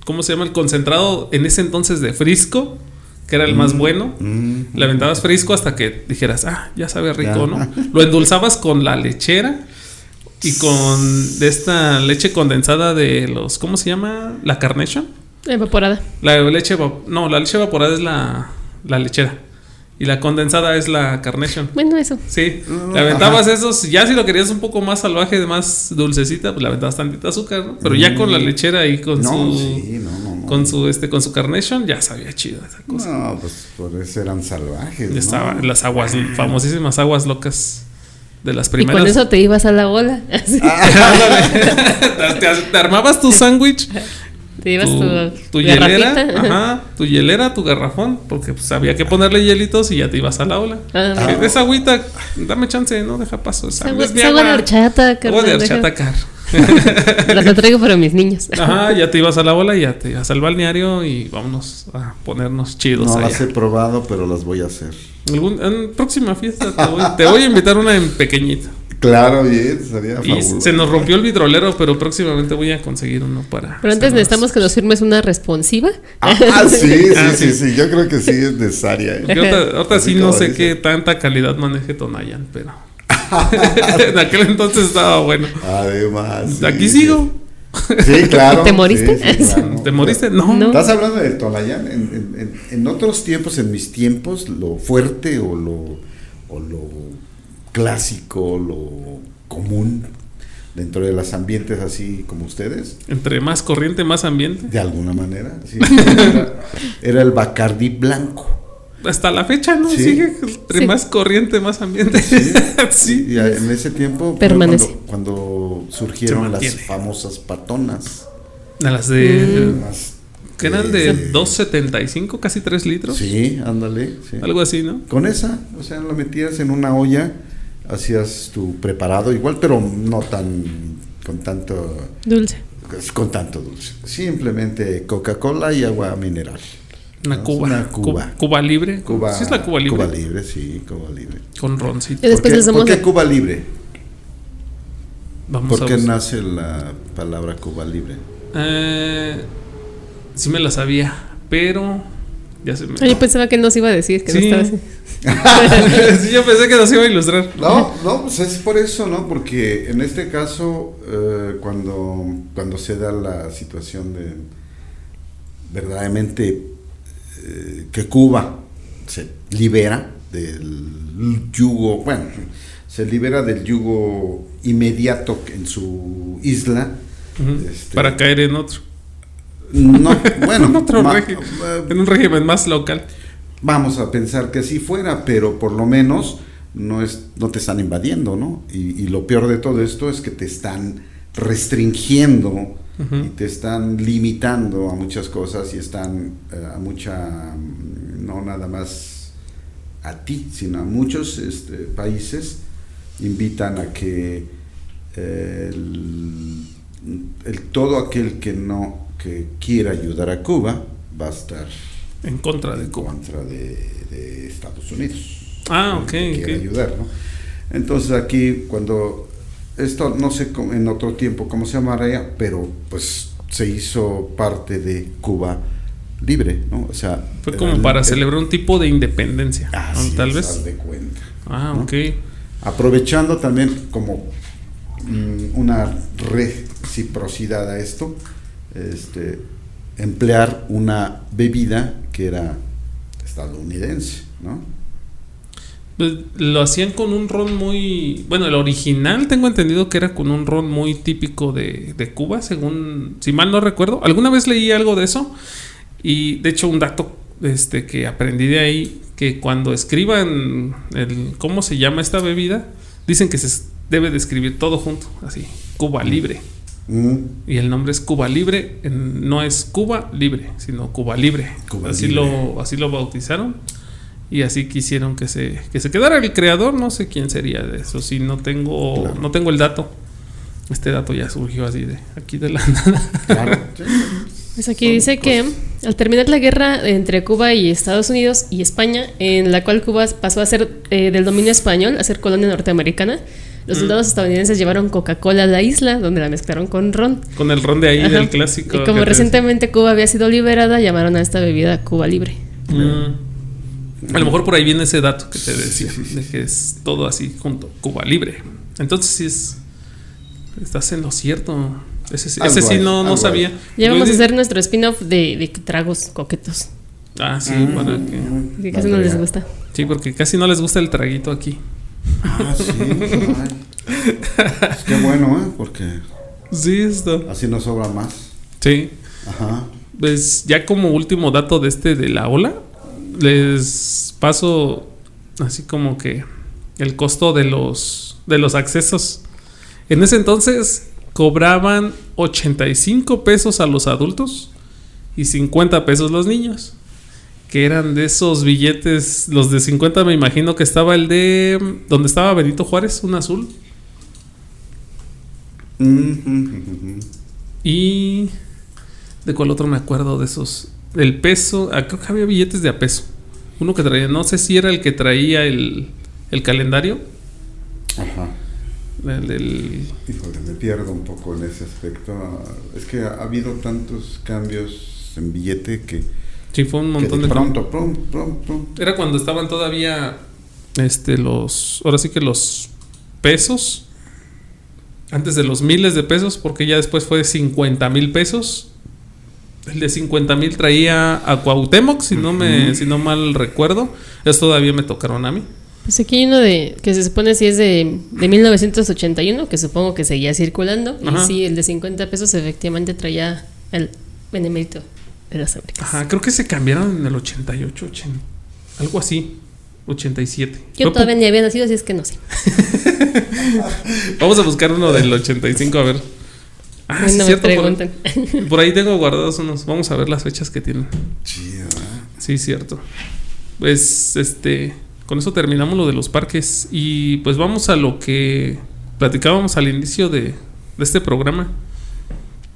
¿cómo se llama? el concentrado en ese entonces de Frisco, que era el más bueno. Mm. Le aventabas Frisco hasta que dijeras, "Ah, ya sabe rico", Ya. ¿no? Lo endulzabas con la lechera y con de esta leche condensada de los ¿cómo se llama? La Carnation. Evaporada. La leche no, la leche evaporada es la la lechera y la condensada es la Carnation. Bueno, eso. Sí, Ah, le aventabas esos. Ya si lo querías un poco más salvaje, más dulcecita, pues le aventabas tantita azúcar, ¿no? Pero ya con la lechera y con Mm. No, su. sí, no, no, no. Con su este, con su carnation, ya sabía chido esa cosa. No, pues por eso eran salvajes. Ya ¿no? estaba en las aguas, famosísimas aguas locas de las Y primeras. con eso te ibas a la ola. Así. te, te armabas tu sándwich, Te ibas tu, tu, tu hielera, ajá, tu hielera, tu garrafón, porque pues había que ponerle hielitos y ya te ibas a la ola. Ah, Que Esa agüita, dame chance, no deja paso. Esa agua- es mi esa agua de agua. horchata, carnal, de horchata car. La que traigo para mis niños. Ajá, ya te ibas a la bola y ya te ibas al balneario y vámonos a ponernos chidos No allá. las he probado, pero las voy a hacer. Algún- en próxima fiesta te voy, te voy a invitar una en pequeñita. Claro, bien, sería Y fabuloso. se nos rompió el vidrolero, pero próximamente voy a conseguir uno para. Pero antes hacernos- necesitamos que nos firmes una responsiva. Ah, sí, sí, Ah, sí, sí. sí, Yo creo que sí es necesaria. ¿eh? Porque ahorita, sí no sé dice. qué tanta calidad maneje Tonayan, pero. en aquel entonces estaba bueno. Además. sí, Aquí sí. sigo. Sí, claro. ¿Te moriste? sí, sí, claro. ¿Te moriste? No. No. Estás hablando del Tonayán. En, en- en- en otros tiempos, en mis tiempos, lo fuerte o lo, o lo clásico, lo común dentro de los ambientes así como ustedes, Entre más corriente, más ambiente. de alguna manera, sí, era, era el Bacardí blanco. Hasta la fecha, ¿no? Sí. Sigue entre Sí. más corriente, más ambiente. Sí. Y en ese tiempo Permanece. Cuando, cuando surgieron las famosas patonas. A las de. Las- Que eran de 2.75, casi 3 litros. Sí, ándale. sí. Algo así, ¿no? Con esa, o sea, la metías en una olla, hacías tu preparado igual, pero no tan con tanto Dulce. con tanto dulce. Simplemente Coca-Cola y agua mineral. Una No, cuba. una Cuba. Cuba. Cuba libre. Cuba, Sí, es la Cuba libre. Cuba libre, sí, Cuba libre. Con roncito. Y después ¿Por qué, por qué Cuba libre? Vamos ¿Por a qué buscar. nace la palabra Cuba libre? Eh, sí me la sabía, pero ya se me. Yo pensaba que nos iba a decir que no Sí. estaba así. sí, yo pensé que nos iba a ilustrar. No, no, pues es por eso, ¿no? Porque en este caso, eh, cuando, cuando se da la situación de verdaderamente eh, que Cuba se libera del yugo, bueno, se libera del yugo inmediato en su isla. Este- Para caer en otro. No, bueno, en, otro ma- eh, en un régimen más local. vamos a pensar que sí fuera, pero por lo menos no es, no te están invadiendo, ¿no? Y, y lo peor de todo esto es que te están restringiendo y te están limitando a muchas cosas y están eh, a mucha, mm, no nada más a ti, sino a muchos este, países invitan a que eh, el, el- todo aquel que no que quiera ayudar a Cuba va a estar En contra de en Cuba. contra de, de Estados Unidos. Ah, ok, que quiere ok. ayudar, ¿no? Entonces aquí cuando esto no sé en otro tiempo cómo se llamaría, pero pues se hizo parte de Cuba libre, ¿no? O sea, Fue como el- para el- celebrar un tipo de independencia. ¿no? Así Tal es, vez. de cuenta. Ah, ¿no? ok. Aprovechando también como mm, una reciprocidad a esto, este, emplear una bebida que era estadounidense, ¿no? Pues, lo hacían con un ron muy. Bueno, el original tengo entendido que era con un ron muy típico de, de Cuba, según. Si mal no recuerdo. Alguna vez leí algo de eso. Y de hecho, un dato este, que aprendí de ahí: que cuando escriban el, cómo se llama esta bebida, dicen que se debe de escribir todo junto, así: Cuba Libre. Mm, Y el nombre es Cuba Libre, no es Cuba Libre, sino Cuba Libre. Cuba así, Libre. Lo, así lo bautizaron y así quisieron que se, que se quedara el creador. No sé quién sería de eso, si no tengo, Claro. no tengo el dato. Este dato ya surgió así de aquí de la nada. claro. Pues aquí Son dice que al terminar la guerra entre Cuba y Estados Unidos y España, en la cual Cuba pasó a ser eh, del dominio español a ser colonia norteamericana, los Mm. soldados estadounidenses llevaron Coca-Cola a la isla, donde la mezclaron con ron. Con el ron de ahí Ajá. del clásico. Y como te recientemente Cuba había sido liberada, llamaron a esta bebida Cuba Libre. Mm. A lo mejor por ahí viene ese dato que te decía, Sí, sí, sí. de que es todo así junto, Cuba Libre. Entonces sí es. Estás en lo cierto. Ese, sí- ese no, no sabía. Ya vamos a hacer nuestro spin-off de, de tragos coquetos. Ah, sí, Mm, para que. Que casi no les gusta. Sí, porque casi no les gusta el traguito aquí. Ah, sí. Pues qué bueno, ¿eh? Porque Sí, esto. así nos sobra más. Sí. Ajá. Pues ya como último dato de este de la ola, les paso así como que el costo de los de los accesos. En ese entonces cobraban 85 pesos a los adultos y 50 pesos los niños. Que eran de esos billetes, los de 50 me imagino que estaba el de donde estaba Benito Juárez, un azul. Mm, mm, mm. Y. ¿De cuál otro me acuerdo de esos? El peso. ah, creo que había billetes de a peso. Uno que traía. No sé si era el que traía el, el calendario. Ajá. El del- Híjole, me pierdo un poco en ese aspecto. Es que ha habido tantos cambios en billete que, sí, fue un montón de de. pronto. Era cuando estaban todavía. Este, los. Ahora sí que los pesos. Antes de los miles de pesos, porque ya después fue de 50 mil pesos. El de 50 mil traía a Cuauhtémoc, si no me, si no mal recuerdo. Eso todavía me tocaron a mí. Pues aquí hay uno de que se supone si es de, de 1981, que supongo que seguía circulando. Ajá. Y sí, el de 50 pesos efectivamente traía el benemérito de las Américas. Ajá, creo que se cambiaron en el 88, 80, algo así, 87. Yo todavía ni había nacido, así es que no sé. Vamos a buscar uno del 85, a ver. Ah, Ay, sí, no me cierto, por, pregunten. por ahí tengo guardados unos. Vamos a ver las fechas que tienen. Chido, ¿eh? Sí, cierto. Pues, este, con eso terminamos lo de los parques y pues vamos a lo que platicábamos al inicio de, de este programa.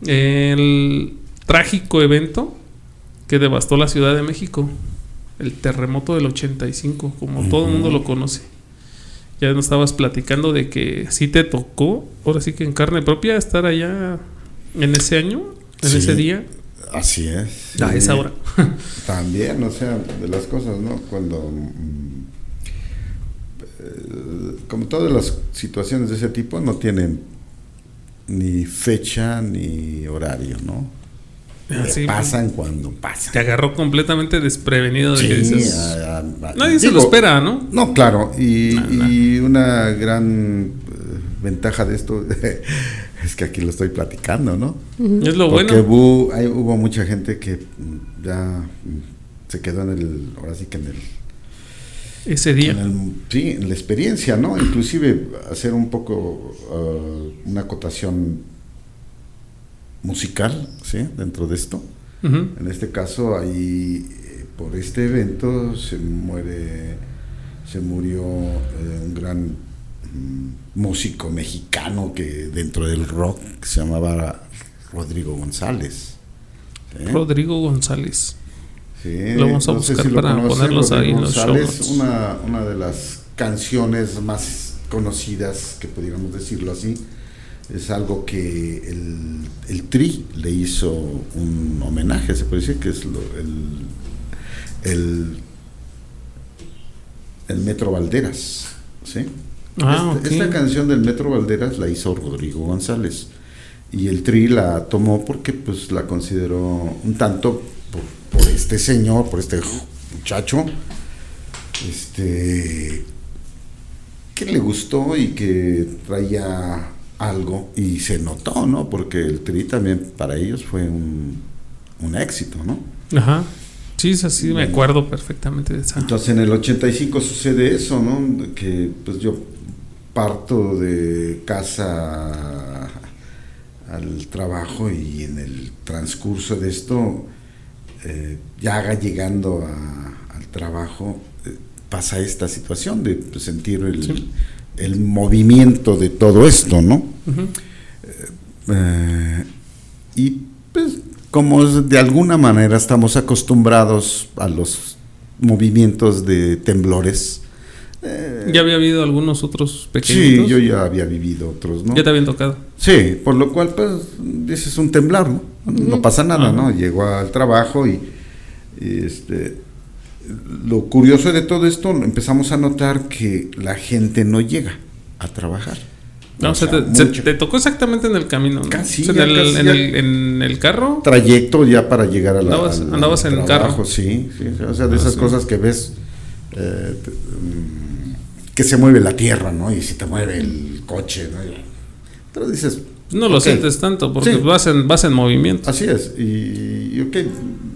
El trágico evento que devastó la Ciudad de México. El terremoto del 85, como todo el mundo lo conoce. Ya nos estabas platicando de que sí te tocó, ahora sí que en carne propia, estar allá en ese año, en Sí. ese día, Así es. a sí. esa hora. También, o sea, de las cosas, ¿no? Cuando. mm, eh, como todas las situaciones de ese tipo, no tienen ni fecha ni horario, ¿no? Así, pasan cuando pasan. Te agarró completamente desprevenido de Sí, que dices. a- a- a- nadie se lo espera, ¿no? No, claro, y, una gran eh, ventaja de esto Es que aquí lo estoy platicando, ¿no? Es lo Porque bueno. hubo, hay- hubo mucha gente que ya se quedó en el, ahora sí que en el, Ese día. en el- sí, en la experiencia, ¿no? Inclusive hacer un poco uh, una acotación musical, ¿sí? Dentro de esto. En este caso, ahí eh, por este evento se muere, se murió eh, un gran mm, músico mexicano que dentro del rock se llamaba Rodrigo González. ¿sí? Rodrigo González. Sí, Lo vamos a buscar para ponerlos ahí en los González, notes. una, una de las canciones más conocidas, que pudiéramos decirlo así, es algo que el, el Tri le hizo un homenaje, se puede decir que es lo- el, el, el Metro Valderas. ¿sí? Ah, Esta- ok. esta canción del Metro Valderas la hizo Rodrigo González y el Tri la tomó porque pues la consideró un tanto por, por este señor, por este muchacho, este que le gustó y que traía algo y se notó, ¿no? Porque el Tri también para ellos fue un, un éxito, ¿no? Ajá. Sí, es así, me acuerdo perfectamente de esa. Entonces en el 85 sucede eso, ¿no? Que pues yo parto de casa al trabajo y en el transcurso de esto, eh, ya haga llegando a- al trabajo, eh, pasa esta situación de sentir el, Sí. el movimiento de todo esto, ¿no? Eh, y pues como de alguna manera estamos acostumbrados a los movimientos de temblores. eh, Ya había habido algunos otros sí, pequeñitos. yo ya había vivido otros, ¿no? Ya te habían tocado. Sí, por lo cual pues dices un temblar, ¿no? No pasa nada, Ajá. ¿no? Llegó al trabajo y, y, este lo curioso de todo esto empezamos a notar que la gente no llega a trabajar. No, O sea, sea, te, se- mucho. te tocó exactamente en el camino. ¿no? Casi, O sea, ya en, el, casi, en, el, en el carro. trayecto ya para llegar a la, Andabas- al- al andabas en trabajo, carro. sí, sí, o sea, de Ah, esas sí. cosas que ves eh, mm, que se mueve la tierra, ¿no? Y si te mueve el coche, ¿no? Pero dices, No lo sientes tanto porque Sí. vas, en, vas en movimiento. Así es, y, y ok,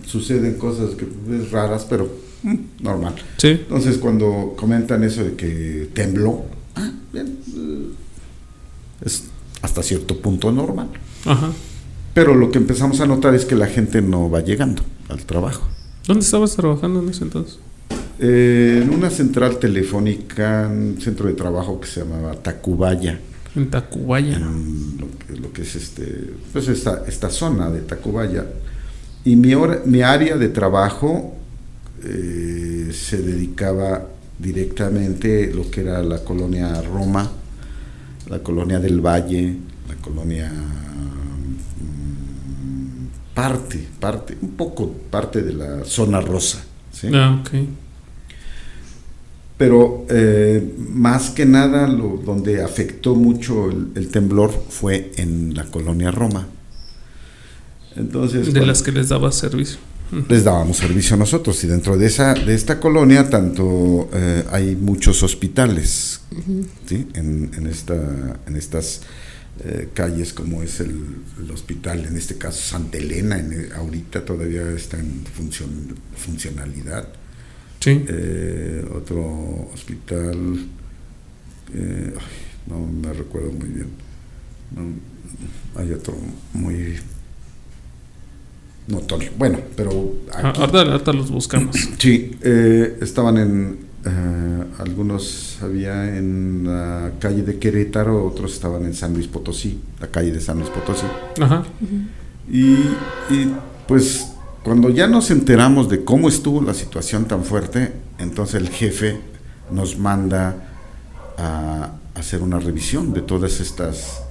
suceden cosas que ves raras, pero mm, normal. Sí. Entonces, cuando comentan eso de que tembló, ah, bien, hasta cierto punto normal. Ajá. Pero lo que empezamos a notar es que la gente no va llegando al trabajo. ¿Dónde estabas trabajando en ese entonces? Eh, en una central telefónica, un centro de trabajo que se llamaba Tacubaya, En Tacubaya. en lo que, lo que es este, pues esta, esta zona de Tacubaya. Y mi, hora- mi área de trabajo eh, se dedicaba directamente lo que era la colonia Roma, la colonia del Valle, la colonia mm, parte, parte, un poco parte de la zona rosa. ¿sí? Ah, ok. Pero eh, más que nada, lo, donde afectó mucho el, el temblor fue en la colonia Roma. Entonces, De las que les dabas servicio. les dábamos servicio a nosotros y dentro de esa de esta colonia tanto eh, hay muchos hospitales ¿sí? en, en esta en estas eh, calles como es el, el hospital en este caso Santa Elena en- ahorita todavía está en función, funcionalidad Sí. eh, otro hospital, eh, ay, no me recuerdo muy bien. No, hay otro muy notorio. Bueno, pero Ah, aquí, ahorita, ahorita los buscamos. sí, eh, estaban en eh, algunos había en la calle de Querétaro, otros estaban en San Luis Potosí, la calle de San Luis Potosí. Ajá. Y, y, pues cuando ya nos enteramos de cómo estuvo la situación tan fuerte, entonces el jefe nos manda a hacer una revisión de todas estas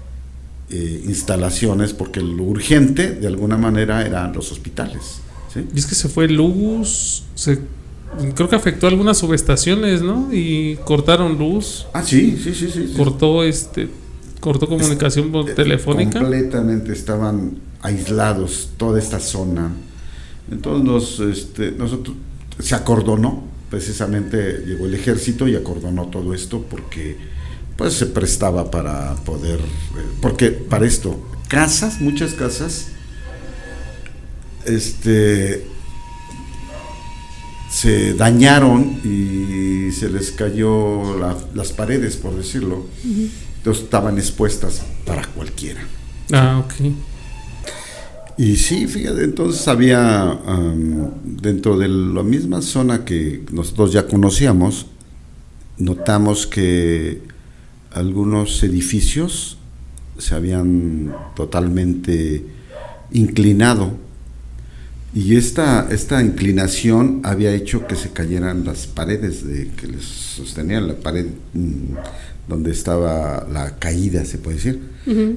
eh, instalaciones, porque lo urgente de alguna manera eran los hospitales. ¿sí? Y es que se fue luz. Se, creo que afectó algunas subestaciones, ¿no? Y cortaron luz. Ah, sí, sí, sí, sí. Cortó este. Cortó comunicación por Eh, telefónica. Completamente estaban aislados toda esta zona. Entonces nos, este, nosotros se acordonó, precisamente llegó el ejército y acordonó todo esto porque pues se prestaba para poder, eh, porque para esto, casas, muchas casas, este, se dañaron y se les cayó la- las paredes, por decirlo. Entonces estaban expuestas para cualquiera. Ah, ok. Y sí, fíjate, entonces había dentro de la misma zona que nosotros ya conocíamos, notamos que algunos edificios se habían totalmente inclinado y esta, esta inclinación había hecho que se cayeran las paredes de, que les sostenían la pared mm, donde estaba la caída, se puede decir.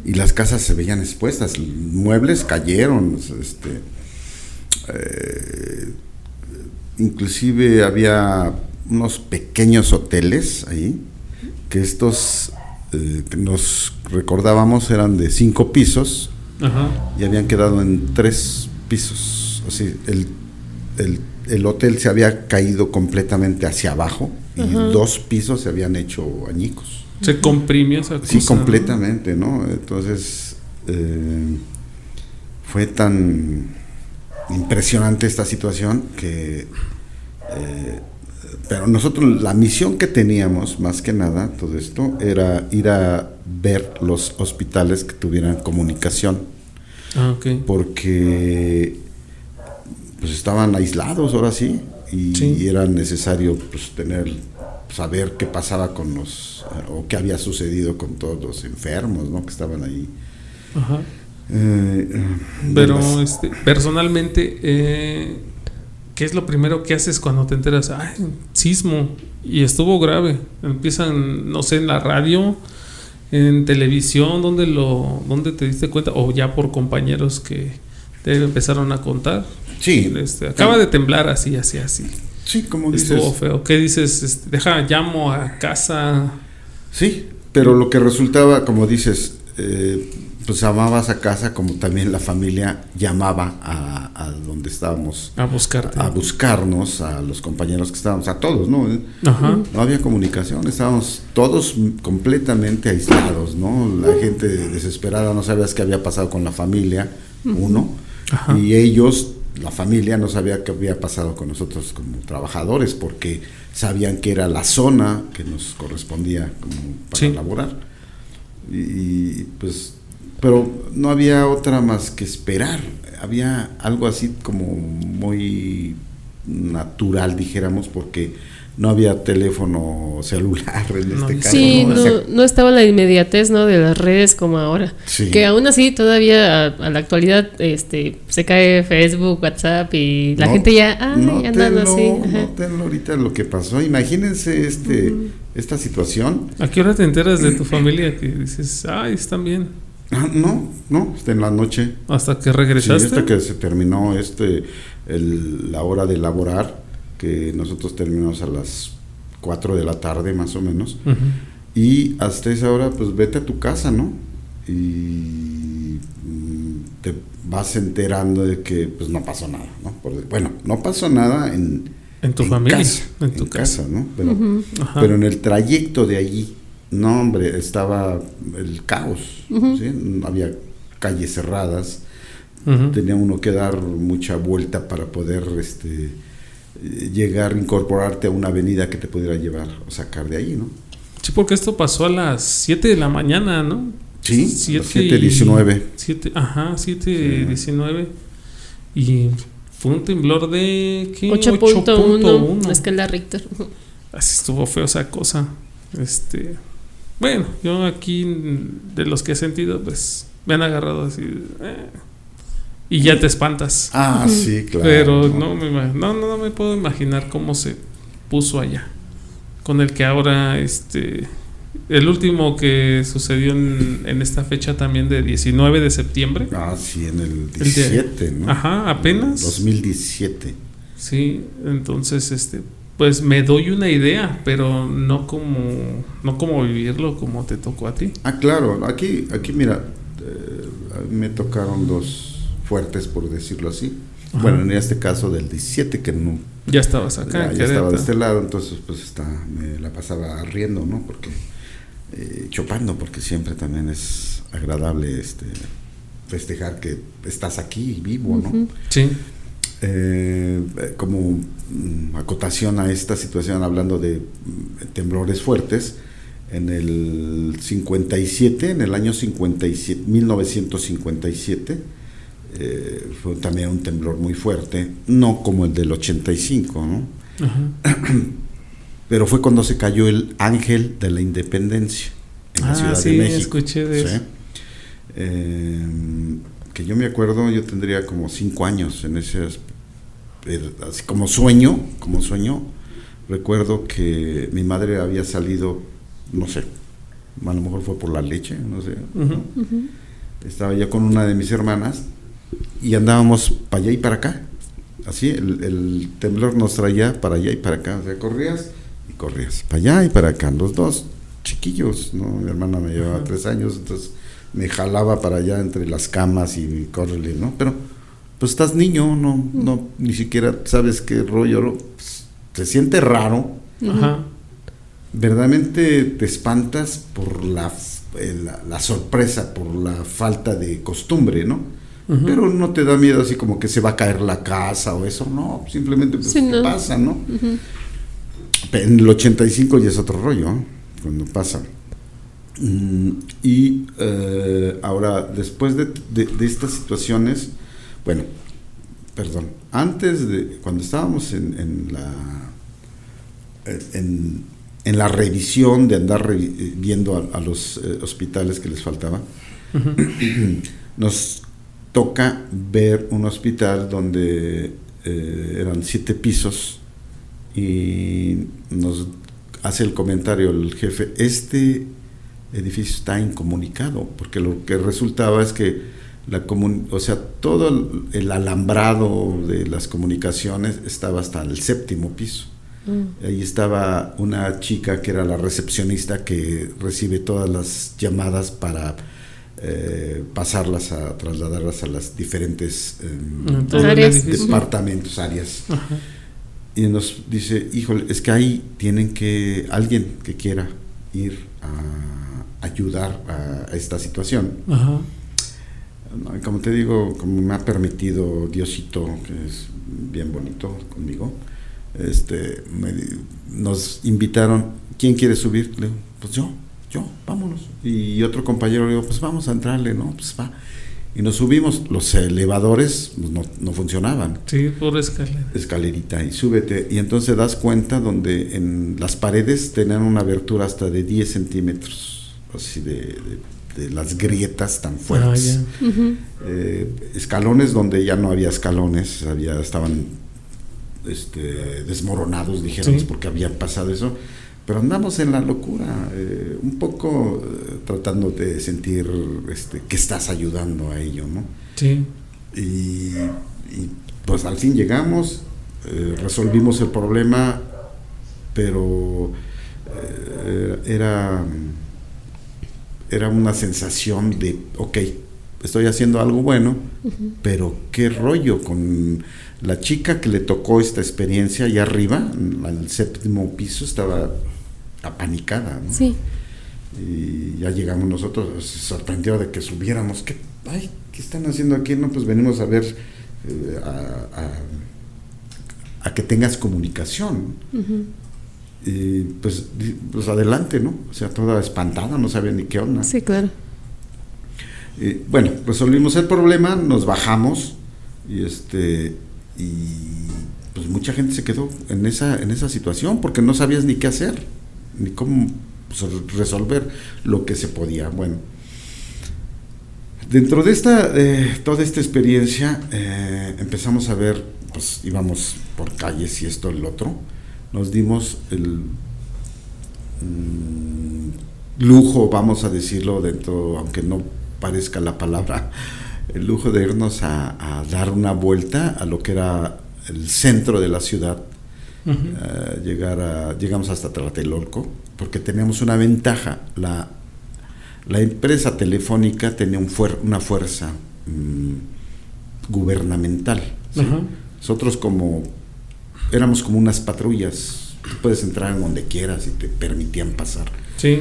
Y las casas se veían expuestas, muebles cayeron, este, eh, inclusive había unos pequeños hoteles ahí, que estos eh, que nos recordábamos eran de cinco pisos, Ajá. y habían quedado en tres pisos. Así, el, el, el hotel se había caído completamente hacia abajo y dos pisos se habían hecho añicos. Se comprimió esa cosa. Sí, completamente, ¿no? Entonces, eh, fue tan impresionante esta situación que... eh, pero nosotros, la misión que teníamos, más que nada, todo esto, era ir a ver los hospitales que tuvieran comunicación Ah, ok. porque pues estaban aislados ahora sí y, Sí. era necesario pues tener saber qué pasaba con los eh, o qué había sucedido con todos los enfermos ¿no? que estaban ahí Ajá. Eh, eh, Pero las- este, personalmente, eh, ¿qué es lo primero que haces cuando te enteras? Ay, sismo. Y estuvo grave. Empiezan, no sé, en la radio, en televisión, donde lo, donde te diste cuenta, o ya por compañeros que te empezaron a contar. sí Este, acaba de temblar así, así, así. sí como dices Estuvo feo. ¿Qué dices? Este, deja, llamo a casa. sí pero lo que resultaba como dices eh, pues llamabas a casa como también la familia llamaba a, a donde estábamos A buscarte. a buscarnos a los compañeros que estábamos a todos no Ajá. No había comunicación, estábamos todos completamente aislados, ¿no? La gente desesperada no sabía qué había pasado con la familia, uno, Ajá. y ellos, la familia, no sabía qué había pasado con nosotros como trabajadores, porque sabían que era la zona que nos correspondía como para Sí. laborar. Y, y, pues, pero no había otra más que esperar, había algo así como muy natural, dijéramos, porque no había teléfono celular en No, este caso. Sí, ¿no? no, O sea, no estaba la inmediatez ¿no? de las redes como ahora. Sí. Que aún así todavía a, a la actualidad este se cae Facebook, WhatsApp y la no- gente ya, ay, andando nótenlo, así. ajá. ahorita lo que pasó. Imagínense este, esta situación. ¿A qué hora te enteras de tu familia que dices, ay, están bien? Ah, no, no, está en la noche. Hasta que Sí, regresaste. hasta que se terminó este el- la hora de laborar, que nosotros terminamos a las 4 de la tarde más o menos. Y hasta esa hora, pues vete a tu casa, ¿no? Y mm, te vas enterando de que pues no pasó nada, ¿no? Por- bueno, no pasó nada en, En tu familia, casa, en tu casa. ¿no? Pero, en el trayecto de allí, no, hombre, estaba el caos, Había calles cerradas, tenía uno que dar mucha vuelta para poder este eh, llegar, incorporarte a una avenida que te pudiera llevar o sacar de ahí, ¿no? Sí, porque esto pasó a las 7 de la mañana, ¿no? Sí, a Siete las y- 7:19. siete- ajá, 7.19. Y fue un temblor de. ¿qué? 8.1 8.1. escala Richter. Así estuvo feo esa cosa. Este. Bueno, yo aquí, de los que he sentido, pues me han agarrado así. eh, y ya te espantas. Ah, sí, claro. Pero no me, no, no, no me puedo imaginar cómo se puso allá. Con el que ahora, este. El último que sucedió en, en esta fecha también de 19 de septiembre. Ah, sí, en el de- 17, ¿no? Ajá, apenas. 2017. Sí, entonces, este. Pues me doy una idea, pero no como, no como vivirlo como te tocó a ti. Ah, claro, aquí, aquí mira, eh, me tocaron dos fuertes, por decirlo así. Ajá. Bueno, en este caso del 17, que no, Ya estabas acá. ya, ya estaba de este lado, entonces pues está, me la pasaba riendo, ¿no? Porque eh, chopando, porque siempre también es agradable este, festejar que estás aquí vivo, ¿no? Sí. Eh, como mm, acotación a esta situación, hablando de mm, temblores fuertes, en el 57, en el año 57, 1957, eh, fue también un temblor muy fuerte, no como el del 85, ¿no? Pero fue cuando se cayó el ángel de la independencia en la Ah, Ciudad sí, de México. escuché de eso. Eh, que yo me acuerdo, yo tendría como cinco años en ese eh, así como sueño, como sueño, recuerdo que mi madre había salido, no sé, a lo mejor fue por la leche, no sé. Estaba yo con una de mis hermanas y andábamos para allá y para acá. Así, el, el temblor nos traía para allá y para acá. O sea, corrías y corrías. Para allá y para acá. Los dos chiquillos, ¿no? Mi hermana me llevaba tres años, entonces me jalaba para allá entre las camas y córrele, ¿no? Pero, pues estás niño, no, no, ni siquiera sabes qué rollo. Pues, se siente raro Ajá. verdaderamente te espantas por la, eh, la, la sorpresa, por la falta de costumbre, ¿no? Pero no te da miedo así como que se va a caer la casa o eso, no, simplemente pues, Sí, no. pasa, ¿no? Pe- En el 85 ya es otro rollo, ¿eh? cuando pasa. Mm, Y eh, ahora, después de, de- de estas situaciones, bueno, perdón, antes de, cuando estábamos en, en la, en, en la revisión de andar revi- eh, viendo a, a los eh, hospitales que les faltaba, nos toca ver un hospital donde eh, eran siete pisos y nos hace el comentario el jefe, este edificio está incomunicado, porque lo que resultaba es que la comun- o sea, todo el, el alambrado de las comunicaciones estaba hasta el séptimo piso. Ahí estaba una chica que era la recepcionista que recibe todas las llamadas para eh, pasarlas a trasladarlas a las diferentes em, Áreas. departamentos, áreas. Ajá. Y nos dice, híjole, es que ahí tienen que, alguien que quiera ir a ayudar a, a esta situación. Ajá. Como te digo, como me ha permitido Diosito, que es bien bonito conmigo, este, me nos invitaron, ¿quién quiere subir? Le digo, pues yo, yo, vámonos. Y otro compañero le digo, pues vamos a entrarle, ¿no? Pues va. Y nos subimos, los elevadores pues, no, no funcionaban Sí, por escalera. escalerita y súbete. Y entonces das cuenta donde en las paredes tenían una abertura hasta de 10 centímetros, así de, de- de las grietas tan Ah, fuertes. Eh, escalones donde ya no había escalones, había, estaban este, desmoronados, dijéramos, Sí. porque había pasado eso. Pero andamos en la locura, eh, un poco eh, tratando de sentir este, que estás ayudando a ello, ¿no? Sí. Y, y, pues al fin llegamos, eh, resolvimos el problema, pero eh, era, era una sensación de, ok, estoy haciendo algo bueno, pero qué rollo con la chica que le tocó esta experiencia allá arriba, al séptimo piso, estaba apanicada. ¿no? Sí. Y ya llegamos nosotros, se sorprendió de que subiéramos. ¿Qué, ay, ¿qué están haciendo aquí? No, pues venimos a ver, eh, a, a- a que tengas comunicación. Y pues, pues adelante, ¿no? O sea, toda espantada, no sabía ni qué onda. Sí, claro. Y, bueno, resolvimos el problema, nos bajamos y este y pues mucha gente se quedó en esa en esa situación porque no sabías ni qué hacer, ni cómo pues, resolver lo que se podía. Bueno, dentro de esta eh, toda esta experiencia eh, empezamos a ver, pues íbamos por calles y esto el otro, nos dimos el mm, lujo, vamos a decirlo dentro, aunque no parezca la palabra, el lujo de irnos a dar una vuelta a lo que era el centro de la ciudad, Eh, llegar a, llegamos hasta Tlatelolco, porque teníamos una ventaja, la, la empresa telefónica tenía un fuer- una fuerza mm, gubernamental. Nosotros como éramos como unas patrullas, tú puedes entrar en donde quieras y te permitían pasar Sí.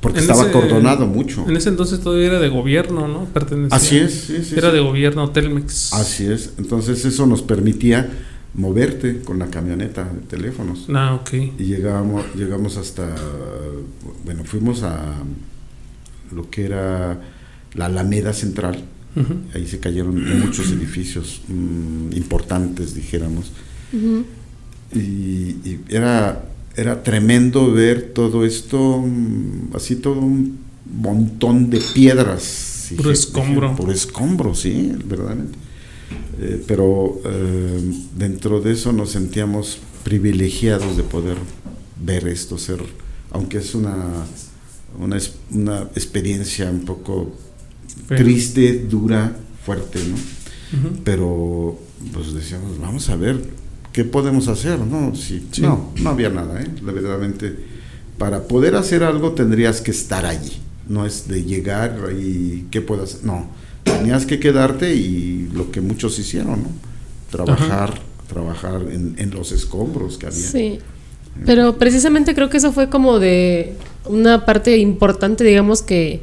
porque En estaba ese- acordonado mucho. En ese entonces todavía era de gobierno, ¿no? Pertenecía. Así es, sí, sí, Era de gobierno Telmex. Así es. Entonces eso nos permitía moverte con la camioneta de teléfonos. Ah, ok. Y llegábamos, llegamos hasta, bueno, fuimos a lo que era la Alameda Central. Ahí se cayeron muchos edificios mm, importantes, dijéramos. y, y era, era tremendo ver todo esto, mm, así todo un montón de piedras. Dije- escombro. Puro escombro, sí, verdaderamente. Eh, pero eh, dentro de eso nos sentíamos privilegiados de poder ver esto, ser, aunque es una, una, una experiencia un poco triste, dura, fuerte, ¿no? Pero pues decíamos, vamos a ver qué podemos hacer, ¿no? Si, Sí. No, no había nada, ¿eh? La verdaderamente, para poder hacer algo tendrías que estar allí. No es de llegar y qué puedo hacer. No, tenías que quedarte y lo que muchos hicieron, ¿no? Trabajar, trabajar en, en los escombros que había. Sí. Pero precisamente creo que eso fue como de una parte importante, digamos, que,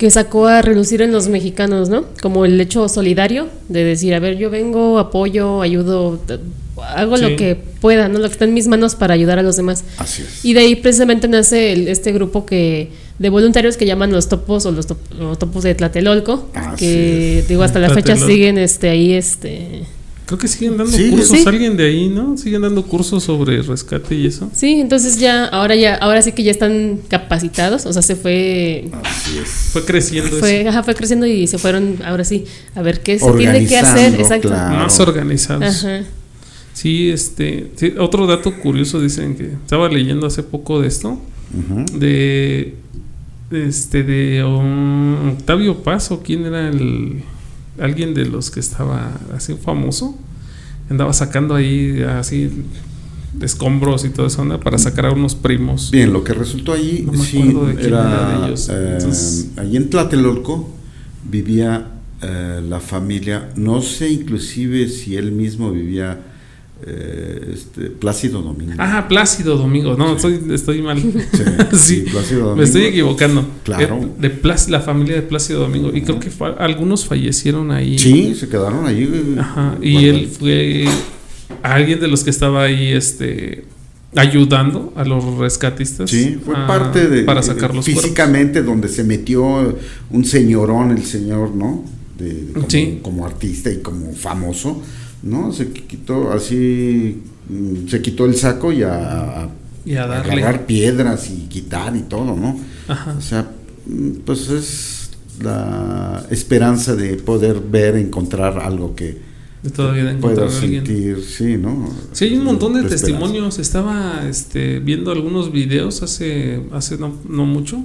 que sacó a relucir en los mexicanos, ¿no? Como el hecho solidario de decir, a ver, yo vengo, apoyo, ayudo, hago Sí. lo que pueda, ¿no? Lo que está en mis manos para ayudar a los demás. Así es. Y de ahí precisamente nace el- este grupo que de voluntarios que llaman los topos o los, top- los topos de Tlatelolco, Así que es. digo hasta la fecha siguen este ahí este Creo que siguen dando Sí, cursos, sí. alguien de ahí, ¿no? Siguen dando cursos sobre rescate y eso. Sí, entonces ya, ahora ya, ahora sí que ya están capacitados, o sea, se fue, Así es. Fue creciendo fue, eso. ajá, fue creciendo y se fueron, ahora sí, a ver qué se tiene que hacer, exacto. claro. Más organizados. Ajá. Sí, este. sí, otro dato curioso dicen que estaba leyendo hace poco de esto. De. Este, de um, Octavio Paso, ¿quién era el. Alguien de los que estaba así famoso? Andaba sacando ahí así escombros y toda esa onda para sacar a unos primos. Bien, lo que resultó allí, No me sí, de quién era, era de ellos. eh, Entonces- Ah, Plácido Domingo. No, estoy, estoy mal. Sí, sí, sí, Plácido Domingo. me estoy equivocando. Claro. Eh, De la familia de Plácido Domingo. Y creo que fa- algunos fallecieron ahí. Sí, se quedaron allí. eh, Ajá, y él fue alguien de los que estaba ahí este ayudando a los rescatistas. Sí, fue a- parte de... para sacar los cuerpos. Físicamente, donde se metió un señorón, el señor, ¿no? De, como, Sí. como artista y como famoso, ¿no? Se quitó así, mm, se quitó el saco y a, Y a darle. piedras y quitar y todo, ¿no? Ajá. O sea, mm, pues es la esperanza de poder ver, encontrar algo que todavía pueda sentir, sí, ¿no? Sí, hay un montón de, testimonios. Estaba este, viendo algunos videos hace, hace no, no mucho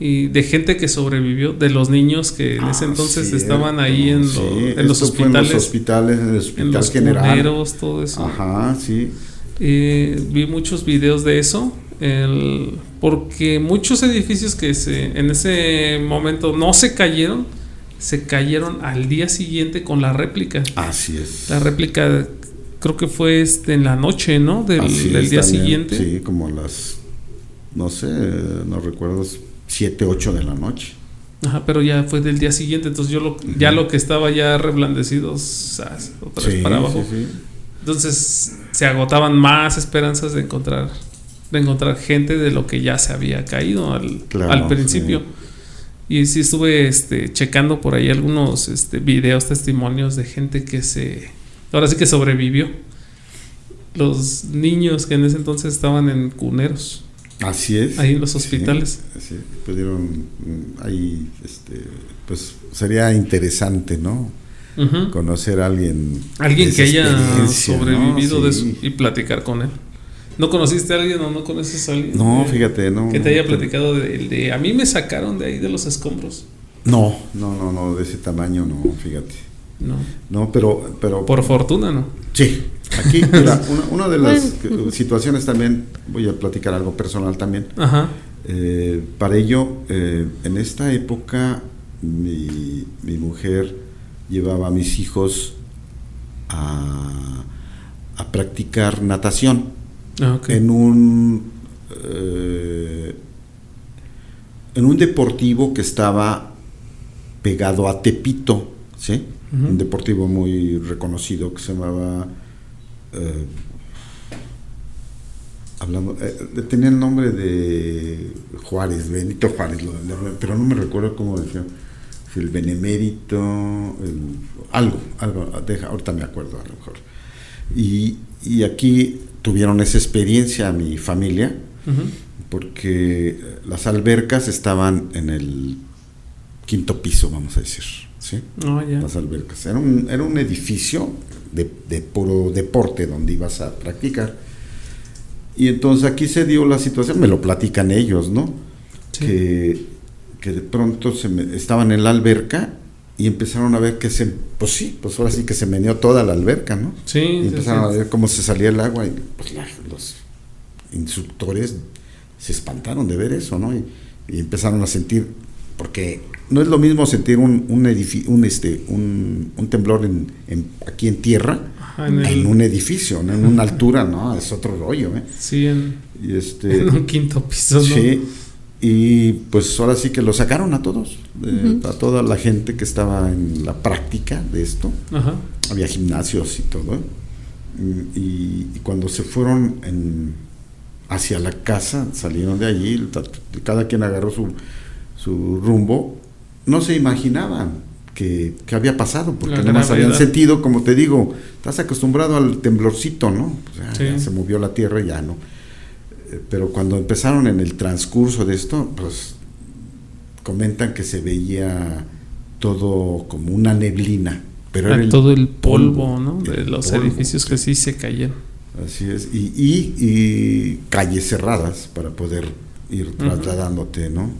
y de gente que sobrevivió, de los niños que en ese Ah, entonces cierto, estaban ahí en, lo- sí, en los fue en hospitales, los hospitales, en el en los general. cuneros, todo eso. Ajá, sí. Eh, vi muchos videos de eso. el- porque muchos edificios que se, en ese momento no se cayeron, se cayeron al día siguiente con la réplica. Así es. La réplica creo que fue este en la noche, ¿no? Del, día también, siguiente. Sí, como las, no sé, no recuerdo, 7, 8 de la noche. Ajá, pero ya fue del día siguiente, entonces yo lo, ya lo que estaba ya reblandecido, otra vez Sí, para abajo. sí, sí. Entonces se agotaban más esperanzas de encontrar de encontrar gente de lo que ya se había caído al, Claro, al principio. Y sí estuve este, checando por ahí algunos este, videos, testimonios de gente que se... Ahora sí que sobrevivió. Los niños que en ese entonces estaban en cuneros, Así es. ahí en los hospitales. Sí, pudieron, mm, ahí, este, pues sería interesante, ¿no? Conocer a alguien. Alguien que haya sobrevivido de eso y platicar con él. ¿No conociste a alguien o no conoces a alguien? No, que- fíjate, no. Que te haya platicado de, de- A mí me sacaron de ahí de los escombros. No, no, no, no, de ese tamaño no, fíjate. No. No, pero, pero Por fortuna, ¿no? Sí, aquí, mira, una, una de las que- situaciones también, voy a platicar algo personal también. Ajá. Eh, para ello, eh, en esta época, mi, mi mujer llevaba a mis hijos a, a practicar natación Ah, en un eh, en un deportivo que estaba pegado a Tepito, ¿sí? Un deportivo muy reconocido que se llamaba... eh, hablando, eh, tenía el nombre de Juárez, Benito Juárez, lo- lo- pero no me recuerdo cómo decía. Si el Benemérito, el- algo, algo, deja, ahorita me acuerdo a lo mejor. Y, y aquí tuvieron esa experiencia mi familia, porque las albercas estaban en el quinto piso, vamos a decir. ¿sí? Oh. Las albercas. Era un, era un edificio de, de puro deporte donde ibas a practicar. Y entonces aquí se dio la situación, me lo platican ellos, ¿no? Sí. Que, que de pronto se me- estaban en la alberca y empezaron a ver que se, pues sí, pues ahora sí que se meneó toda la alberca, ¿no? Sí, Y sí, empezaron sí. a ver cómo se salía el agua y pues la- los instructores se espantaron de ver eso, ¿no? Y, y empezaron a sentir, porque no es lo mismo sentir un, un, un, este, un, un temblor en, en- aquí en tierra Ajá, en en, el- un edificio, ¿no? en una altura, ¿no? Es otro rollo, ¿eh? Sí, en, Y este, en un quinto piso, ¿no? sí, y pues ahora sí que lo sacaron a todos, eh, a toda la gente que estaba en la práctica de esto Ajá. había gimnasios y todo. ¿eh? Y, y cuando se fueron en- hacia la casa, salieron de allí, cada quien agarró su, su rumbo, no se imaginaban que, que había pasado, porque nada más habían sentido, como te digo, estás acostumbrado al temblorcito, ¿no? Ya, Sí. ya se movió la tierra, ya no. Eh, Pero cuando empezaron en el transcurso de esto, pues comentan que se veía todo como una neblina. Pero era Ah, el todo el polvo, ¿no? De los polvo, edificios que sí se cayeron. Así es. Y, y- y calles cerradas para poder ir trasladándote, ¿no?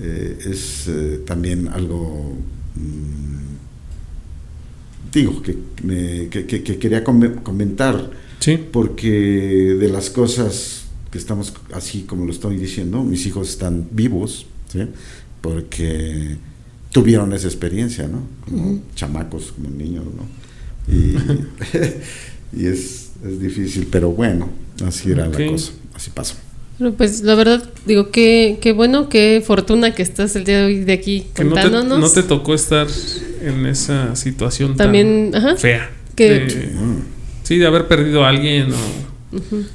Eh, es eh, también algo, mm, digo, que, me- que- que- que quería come- comentar, Sí. porque de las cosas que estamos así como lo estoy diciendo, mis hijos están vivos, ¿sí? Porque tuvieron esa experiencia, ¿no? Como chamacos, como niños, ¿no? Y, y es, es difícil, pero bueno, así era la cosa, así pasó. Pues la verdad, digo, qué, qué bueno, qué fortuna que estás el día de hoy de aquí Que no te, contándonos. no te tocó estar en esa situación También, tan ajá, fea. que- De- sí, de haber perdido a alguien o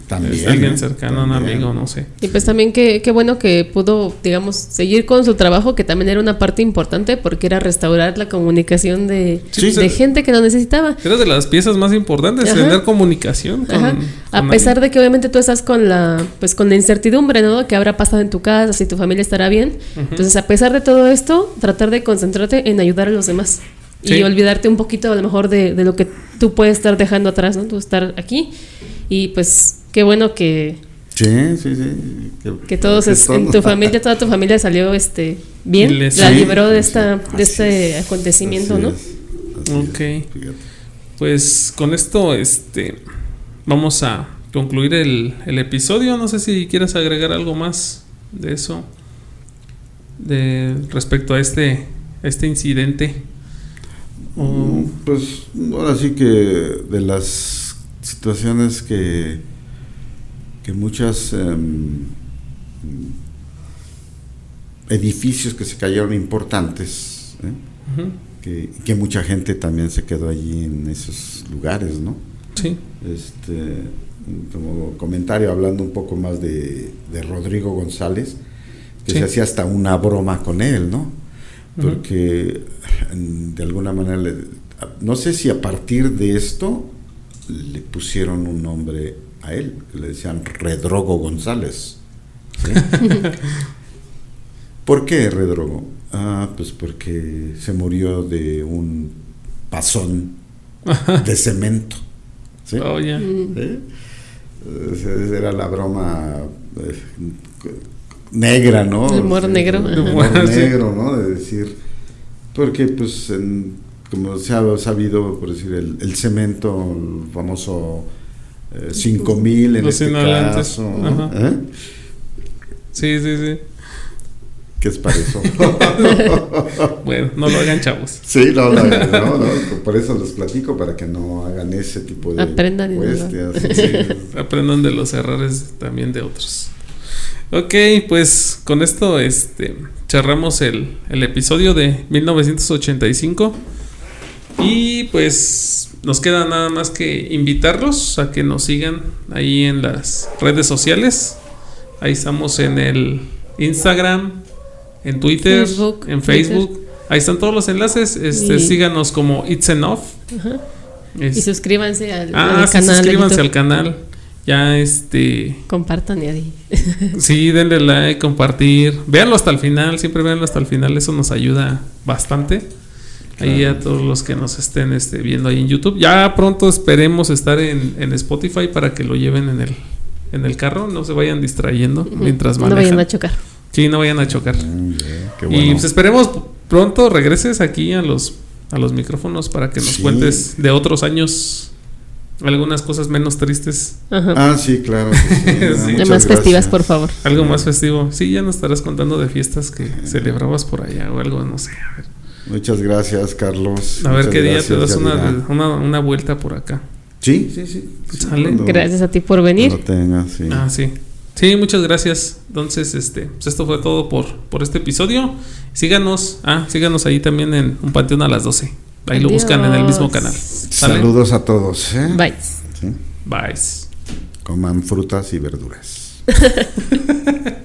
También. alguien cercano, un También. amigo, no sé. Y pues también qué, qué bueno que pudo, digamos, seguir con su trabajo, que también era una parte importante porque era restaurar la comunicación de, Sí. de gente que lo necesitaba. Era de las piezas más importantes, Ajá. tener comunicación con, Ajá. A con pesar alguien. de que obviamente tú estás con la, pues con la incertidumbre, ¿no? Que habrá pasado en tu casa, si tu familia estará bien. Entonces, a pesar de todo esto, tratar de concentrarte en ayudar a los demás. Sí. Y olvidarte un poquito a lo mejor de, de lo que tú puedes estar dejando atrás, ¿no? Tú estar aquí. Y pues, qué bueno que, Sí, sí, sí. Que, que todos que es- en todo- tu familia, toda tu familia salió este Y bien, les- la Sí, libró de esta, de este es, acontecimiento, así ¿no? es, Ok. Pues con esto este vamos a concluir el, el episodio. No sé si quieres agregar algo más de eso. De respecto a este, este incidente. Mm, Pues ahora sí que de las situaciones que, que muchas em, edificios que se cayeron importantes, ¿eh? Que, que mucha gente también se quedó allí en esos lugares, ¿no? Sí. Este, como comentario, hablando un poco más de, de Rodrigo González, que Sí. se hacía hasta una broma con él, ¿no? Porque en- de alguna manera, le- no sé si a partir de esto le pusieron un nombre a él, que le decían Redrogo González. ¿sí? ¿Por qué Redrogo? Ah, pues porque se murió de un pasón de cemento. ¿sí? Oh. Mm. Esa Era la broma eh, negra, ¿no? El humor Sí, negro, El humor negro, ¿no? De decir. Porque, pues, en- como se ha sabido, por decir, el, el cemento, el famoso eh, 5000 en Los este caso. ¿no? ajá. ¿Eh? Sí, sí, sí. ¿Qué es para eso? Bueno, no lo hagan chavos. Sí, no, no, no, no, por eso les platico, para que no hagan ese tipo de Aprendan sí, sí. Aprendan de los errores también de otros. Ok, pues con esto este, cerramos el, el episodio de 1985. Y pues nos queda nada más que invitarlos a que nos sigan ahí en las redes sociales. Ahí estamos en el Instagram, en Twitter, Facebook, en Facebook. Ahí están todos los enlaces. Este, Y- Síganos como It's Enough. Ajá. Es- Y suscríbanse al, ah, al sí, canal. de suscríbanse al canal. Ya este. Compartan y ahí. Sí, denle like, compartir. Véanlo hasta el final, siempre véanlo hasta el final, eso nos ayuda bastante. Ahí a todos los que nos estén este, viendo ahí en YouTube. Ya pronto esperemos estar en, en Spotify para que lo lleven en el, en el carro, no se vayan distrayendo mientras no manejan. vayan a chocar. Sí, no vayan a chocar. Qué Y bueno. pues esperemos pronto regreses aquí a los, a los micrófonos para que nos Sí. cuentes de otros años algunas cosas menos tristes, Ajá. Ah, sí, claro. que sí. Sí. Más festivas, gracias. por favor. algo más festivo. Sí, ya nos estarás contando de fiestas que celebrabas por allá o algo, no sé. A ver. Muchas gracias, Carlos. A ver Muchas qué día te das una, una, una vuelta por acá. Sí, sí, sí. sí, Gracias a ti por venir. tengas, sí. Ah, sí. Sí, muchas gracias. Entonces, este, pues esto fue todo por, por este episodio. Síganos, ah, síganos ahí también en Un Panteón a las 12. Ahí lo buscan en el mismo Adiós. canal. ¿Sale? Saludos a todos. ¿eh? Bye. Sí. Bye. Coman frutas y verduras.